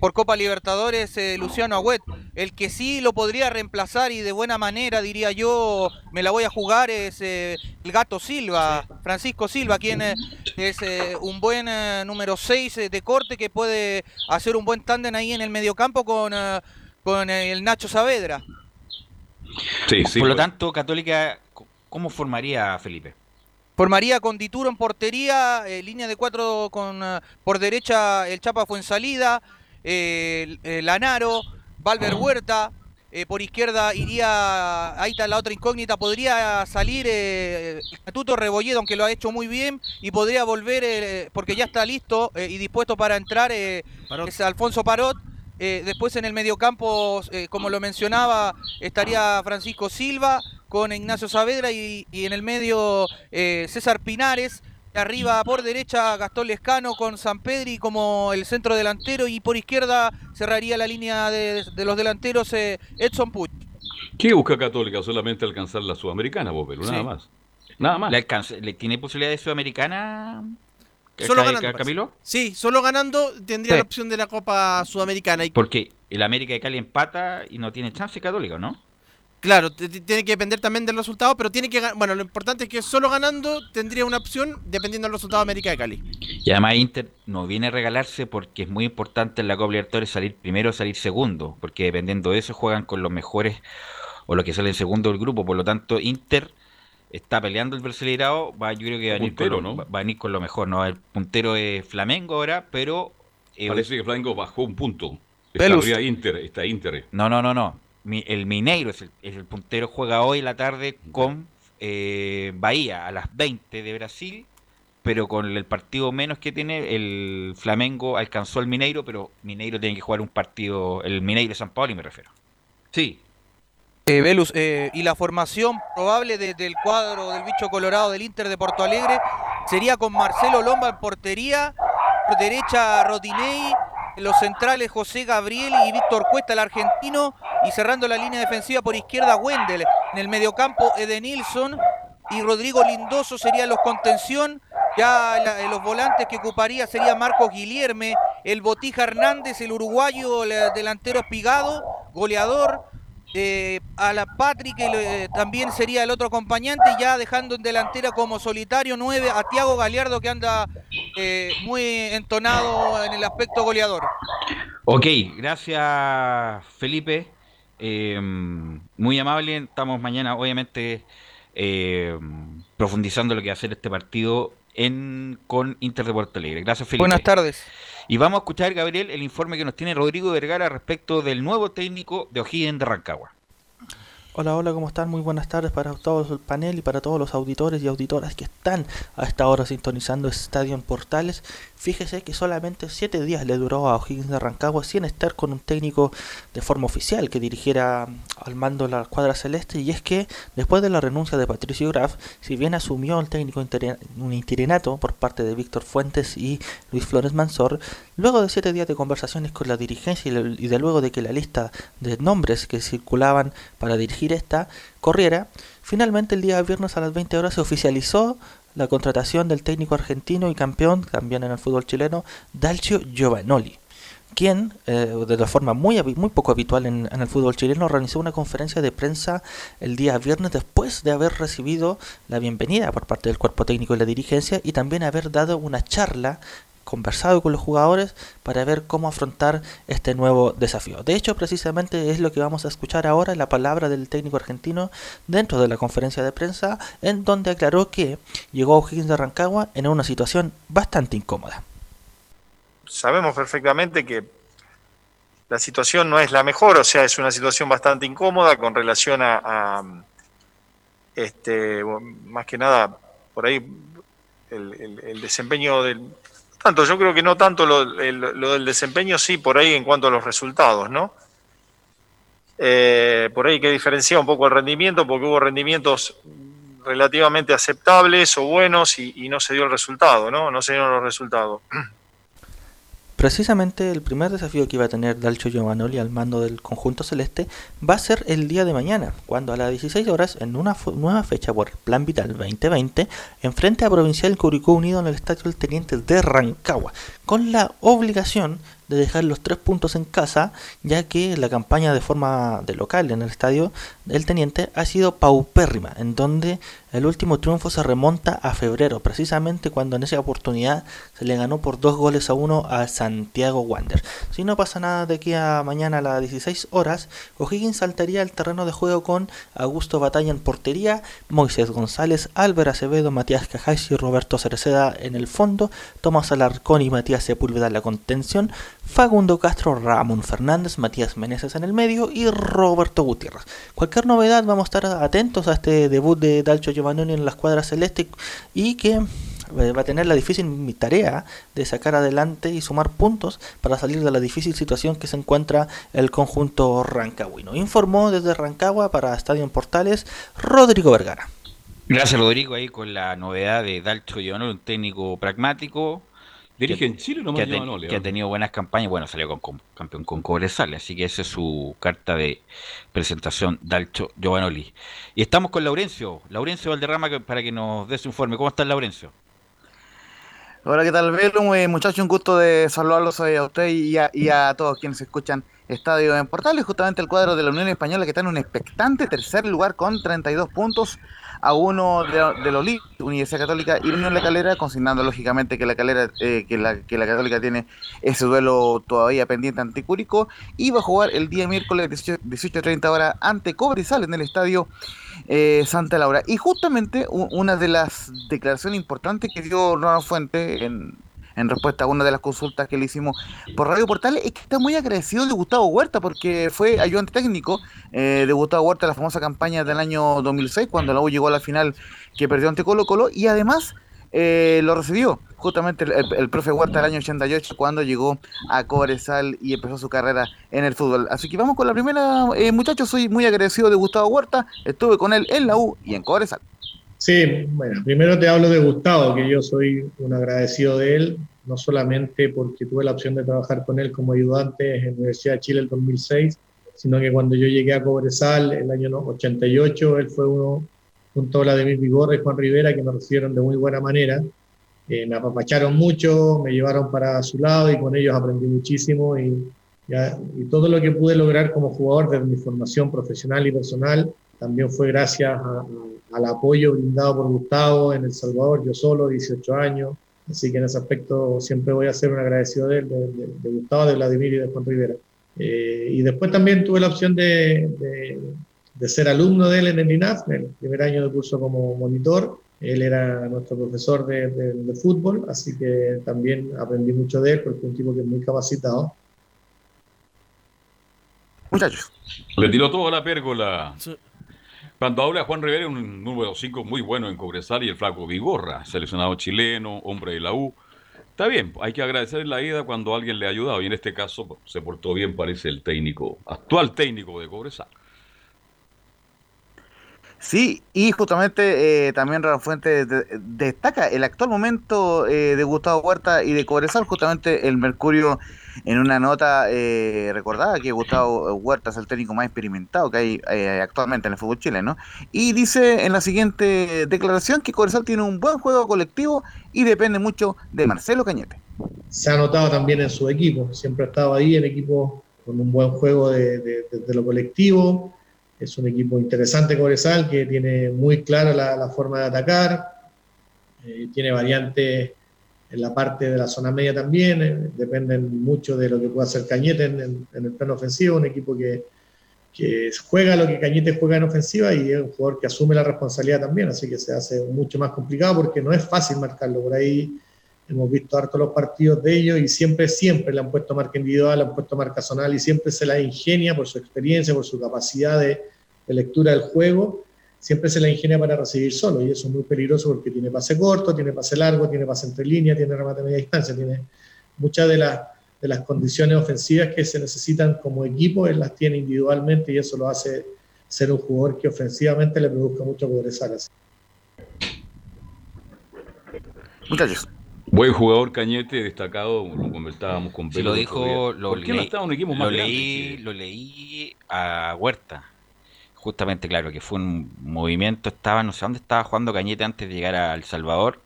por Copa Libertadores eh, Luciano Agüet. El que sí lo podría reemplazar y de buena manera, diría yo, me la voy a jugar es eh, el Gato Silva, Francisco Silva, quien eh, es eh, un buen eh, número 6 de corte que puede hacer un buen tándem ahí en el mediocampo con, eh, con el Nacho Saavedra. Sí, sí. Por lo pues. tanto, Católica, ¿cómo formaría Felipe? Formaría con Dituro en portería, eh, línea de cuatro con eh, por derecha el Chapa Fuensalida, eh, eh, Lanaro, Valver Huerta, por izquierda iría, ahí está la otra incógnita, podría salir eh, Tuto Rebolledo, aunque lo ha hecho muy bien, y podría volver, porque ya está listo y dispuesto para entrar, es Alfonso Parot. Eh, después en el mediocampo, eh, como lo mencionaba, estaría Francisco Silva con Ignacio Saavedra y, y en el medio eh, César Pinares. Arriba por derecha Gastón Lescano con San Pedri como el centro delantero y por izquierda cerraría la línea de, de los delanteros eh, Edson Puch. ¿Qué busca Católica? Solamente alcanzar la Sudamericana, Bobelo, nada Sí. más. Nada más. ¿Le, alcanza- le- ¿Tiene posibilidad de Sudamericana? Solo ganando. Camilo? Sí, solo ganando tendría Sí. la opción de la Copa Sudamericana. Y Porque el América de Cali empata y no tiene chance Católica, ¿no? Claro, tiene que depender también del resultado, pero tiene que bueno, lo importante es que solo ganando tendría una opción dependiendo del resultado de América de Cali. Y además Inter no viene a regalarse porque es muy importante en la Copa Libertadores salir primero o salir segundo, porque dependiendo de eso juegan con los mejores o los que salen segundo del grupo, por lo tanto Inter está peleando el Brasileirao, va, yo creo que va a, venir con Puntero, lo, ¿no? va a venir con lo mejor, ¿no? El puntero es Flamengo ahora, pero... eh, Parece que Flamengo bajó un punto. Está Inter, está Inter. No, no, no, no. Mi- el Mineiro es el, es el puntero, juega hoy en la tarde con eh, Bahía a las 20 de Brasil, pero con el partido menos que tiene, el Flamengo alcanzó al Mineiro, pero Mineiro tiene que jugar un partido, el Mineiro de San Paulo, y me refiero. Sí, Eh, Velus, eh, y la formación probable de- del cuadro del bicho colorado del Inter de Porto Alegre sería con Marcelo Lomba en portería, por derecha Rodinei, los centrales José Gabriel y Víctor Cuesta, el argentino, y cerrando la línea defensiva por izquierda Wendel, en el mediocampo Edenilson y Rodrigo Lindoso serían los contención, ya eh, los volantes que ocuparía sería Marcos Guilierme, el Botija Hernández, el uruguayo, el delantero espigado, goleador, eh, a la Patrick el, eh, también sería el otro acompañante, ya dejando en delantera como solitario 9 a Tiago Galeardo que anda eh, muy entonado en el aspecto goleador. Ok, gracias Felipe. Eh, muy amable. Estamos mañana, obviamente, eh, profundizando lo que va a hacer este partido en con Inter de Porto Alegre. Gracias, Felipe. Buenas tardes. Y vamos a escuchar, Gabriel, el informe que nos tiene Rodrigo Vergara respecto del nuevo técnico de O'Higgins de Rancagua. Hola, hola, ¿cómo están? Muy buenas tardes para todos el panel y para todos los auditores y auditoras que están a esta hora sintonizando Estadio en Portales. Fíjese que solamente siete días le duró a O'Higgins de Rancagua sin estar con un técnico de forma oficial que dirigiera al mando la cuadra celeste y es que después de la renuncia de Patricio Graf, si bien asumió el técnico un interinato por parte de Víctor Fuentes y Luis Flores Mansor, luego de siete días de conversaciones con la dirigencia y de luego de que la lista de nombres que circulaban para dirigir esta corriera, finalmente el día viernes a las 20 horas se oficializó la contratación del técnico argentino y campeón también en el fútbol chileno, Dalcio Giovanoli, quien, eh, de la forma muy, muy poco habitual en, en, el fútbol chileno, organizó una conferencia de prensa el día viernes después de haber recibido la bienvenida por parte del cuerpo técnico y la dirigencia y también haber dado una charla conversado con los jugadores para ver cómo afrontar este nuevo desafío. De hecho, precisamente es lo que vamos a escuchar ahora, la palabra del técnico argentino dentro de la conferencia de prensa, en donde aclaró que llegó a O'Higgins de Rancagua en una situación bastante incómoda. Sabemos perfectamente que la situación no es la mejor, o sea, es una situación bastante incómoda con relación a, a este, más que nada, por ahí el, desempeño del, tanto, yo creo que no tanto lo, del desempeño, sí, por ahí en cuanto a los resultados, ¿no? Eh, por ahí que diferenciar un poco el rendimiento, porque hubo rendimientos relativamente aceptables o buenos y, y no se dio el resultado, ¿no? No se dieron los resultados. <clears throat> Precisamente el primer desafío que iba a tener Dalcho Giovanoli al mando del conjunto celeste va a ser el día de mañana, cuando a las 16 horas, en una nueva fecha por Plan Vital 2020, enfrente a Provincial Curicó Unido en el Estadio del Teniente de Rancagua, con la obligación de dejar los tres puntos en casa, ya que la campaña de forma de local en el estadio del Teniente ha sido paupérrima, en donde el último triunfo se remonta a febrero, precisamente cuando en esa oportunidad se le ganó por dos goles a uno a Santiago Wander. Si no pasa nada de aquí a mañana a las 16 horas, O'Higgins saltaría al terreno de juego con Augusto Batalla en portería, Moisés González, Álvaro Acevedo, Matías Cajays y Roberto Cereceda en el fondo, Tomás Alarcón y Matías Sepúlveda en la contención, Fagundo Castro, Ramón Fernández, Matías Meneses en el medio y Roberto Gutiérrez. Cualquier novedad vamos a estar atentos a este debut de Dalcho Giovannoni en la escuadra celeste y que eh, va a tener la difícil tarea de sacar adelante y sumar puntos para salir de la difícil situación que se encuentra el conjunto rancagüino. Informó desde Rancagua para Estadio en Portales Rodrigo Vergara. Gracias Rodrigo ahí con la novedad de Dalcho Giovannoni, un técnico pragmático, Dirige en Chile no que, ha, Giovanoli, que ha ¿no? tenido buenas campañas. Bueno, salió con, con- campeón con Cobresal, así que esa es su carta de presentación, Dalcho Giovanoli. Y estamos con Laurencio, Laurencio Valderrama, que- para que nos dé su informe. ¿Cómo está Laurencio? Hola, ¿qué tal, Velo? Eh, muchachos, un gusto de saludarlos eh, a usted y a, y a todos quienes escuchan Estadio en Portales. Justamente el cuadro de la Unión Española que está en un expectante tercer lugar con 32 puntos a uno de, de los Universidad Católica y Unión La Calera, consignando lógicamente que la Calera, eh, que, la, que la Católica tiene ese duelo todavía pendiente ante Curicó y va a jugar el día miércoles 18 18.30 horas ante Cobresal en el estadio eh, Santa Laura. Y justamente una de las declaraciones importantes que dio Ronald Fuente en, en respuesta a una de las consultas que le hicimos por Radio Portales es que está muy agradecido de Gustavo Huerta porque fue ayudante técnico eh, de Gustavo Huerta en la famosa campaña del año 2006 cuando la U llegó a la final que perdió ante Colo Colo y además eh, lo recibió justamente el, profe Huerta el año 88 cuando llegó a Cobresal y empezó su carrera en el fútbol. Así que vamos con la primera, eh, muchachos, soy muy agradecido de Gustavo Huerta, estuve con él en la U y en Cobresal. Sí, bueno, primero te hablo de Gustavo, que yo soy un agradecido de él, no solamente porque tuve la opción de trabajar con él como ayudante en la Universidad de Chile el 2006, sino que cuando yo llegué a Cobresal el año 88, él fue uno, junto a Vladimir Vigorra y Juan Rivera, que me recibieron de muy buena manera. Eh, me apapacharon mucho, me llevaron para su lado y con ellos aprendí muchísimo y, y todo lo que pude lograr como jugador desde mi formación profesional y personal también fue gracias a- a- al apoyo brindado por Gustavo en El Salvador, yo solo, 18 años, así que en ese aspecto siempre voy a ser un agradecido de él, de, de- de Gustavo, de Vladimir y de Juan Rivera. Eh, y después también tuve la opción de, de- de ser alumno de él en el INAF, en el primer año de curso como monitor. Él era nuestro profesor de, de- de fútbol, así que también aprendí mucho de él porque es un tipo que es muy capacitado. Muchachos. Le tiró toda la pérgola. Cuando habla Juan Rivera, un número 5 muy bueno en Cobresal y el flaco Vigorra, seleccionado chileno, hombre de la U. Está bien, hay que agradecer la ida cuando alguien le ha ayudado y en este caso se portó bien, parece el técnico, actual técnico de Cobresal. Sí, y justamente eh, también Rafa Fuente destaca el actual momento eh, de Gustavo Huerta y de Cobresal, justamente el Mercurio en una nota eh, recordada que Gustavo Huerta es el técnico más experimentado que hay eh, actualmente en el fútbol chileno, y dice en la siguiente declaración que Cobresal tiene un buen juego colectivo y depende mucho de Marcelo Cañete. Se ha notado también en su equipo, siempre ha estado ahí en equipo con un buen juego de lo colectivo es un equipo interesante Cobresal que tiene muy clara la, forma de atacar, eh, tiene variantes en la parte de la zona media también, eh, dependen mucho de lo que pueda hacer Cañete en, el plano ofensivo, un equipo que, que, juega lo que Cañete juega en ofensiva y es un jugador que asume la responsabilidad también, así que se hace mucho más complicado porque no es fácil marcarlo, por ahí hemos visto harto los partidos de ellos y siempre, siempre le han puesto marca individual, le han puesto marca zonal y siempre se la ingenia por su experiencia, por su capacidad de, lectura del juego, siempre se la ingenia para recibir solo y eso es muy peligroso porque tiene pase corto, tiene pase largo, tiene pase entre líneas, tiene remate a media distancia, tiene muchas de, las de las condiciones ofensivas que se necesitan como equipo, él las tiene individualmente y eso lo hace ser un jugador que ofensivamente le produzca mucho progresar. Muchachos. Buen jugador Cañete, destacado, lo comentábamos con Pedro. lo dijo, lo, leí, un equipo más lo, leí, lo leí a Huerta. Justamente, claro, que fue un movimiento, estaba, no sé dónde estaba jugando Cañete antes de llegar a El Salvador,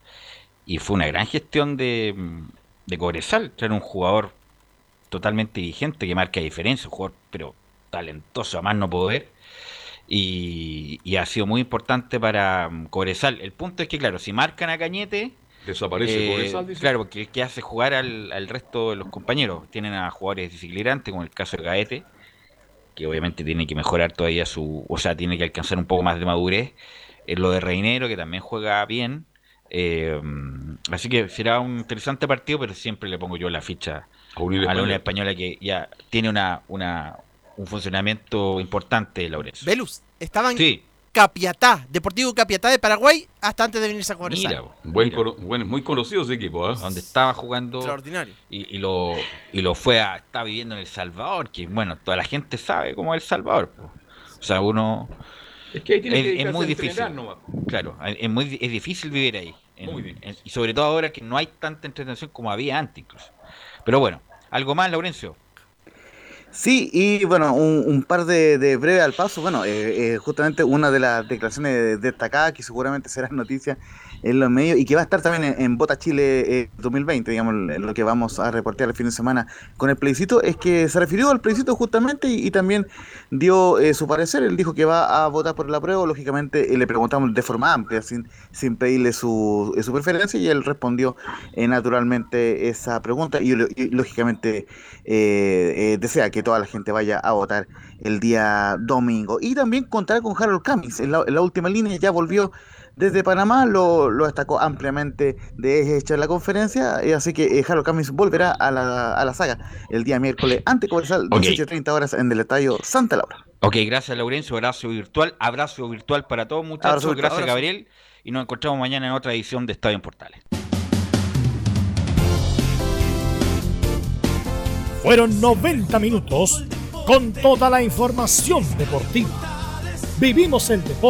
y fue una gran gestión de, de Cobresal, traer un jugador totalmente vigente que marca diferencia, un jugador pero talentoso a más no poder, y, y ha sido muy importante para Cobresal. El punto es que, claro, si marcan a Cañete, Desaparece eh, dice. Claro, porque que hace jugar al, al, resto de los compañeros. Tienen a jugadores desequilibrantes, como el caso de Gaete, que obviamente tiene que mejorar todavía su. O sea, tiene que alcanzar un poco más de madurez. En lo de Reinero, que también juega bien. Eh, así que será un interesante partido, pero siempre le pongo yo la ficha a, la Unión Española que ya tiene una, una un funcionamiento importante, Laurence. Velus, estaban sí. Capiatá, Deportivo Capiatá de Paraguay, hasta antes de venirse a jugar Mira, buen, muy conocido ese equipo, ¿eh? Donde estaba jugando. Extraordinario. Y, lo, y lo fue a. Está viviendo en El Salvador, que bueno, toda la gente sabe cómo es El Salvador. O sea, uno. Es que ahí tiene es, que es muy difícil. Claro, es, muy, es difícil vivir ahí. y sobre todo ahora que no hay tanta entretención como había antes, incluso. Pero bueno, ¿algo más, Laurencio? Sí, y bueno, un, par de, de, breve al paso. Bueno, eh, eh, justamente una de las declaraciones destacadas que seguramente será noticia en los medios y que va a estar también en, Bota Chile 2020, eh, digamos, lo que vamos a reportear el fin de semana con el plebiscito, es que se refirió al plebiscito justamente y, también dio su parecer. Él dijo que va a votar por el apruebo. Lógicamente le preguntamos de forma amplia, sin, sin pedirle su, su preferencia, y él respondió naturalmente esa pregunta y, y lógicamente desea que toda la gente vaya a votar el día domingo. Y también contará con Harold Camis. En la, última línea ya volvió desde Panamá, lo, destacó ampliamente de hecha la conferencia. Y así que eh, Harold Camis volverá a la, a la saga el día miércoles ante Cobresal, okay. 18.30 horas en el estadio Santa Laura. Ok, gracias Laurencio, abrazo virtual, abrazo virtual para todos muchachos, gracias Gabriel y nos encontramos mañana en otra edición de Estadio en Portales. Fueron 90 minutos con toda la información deportiva. Vivimos el deporte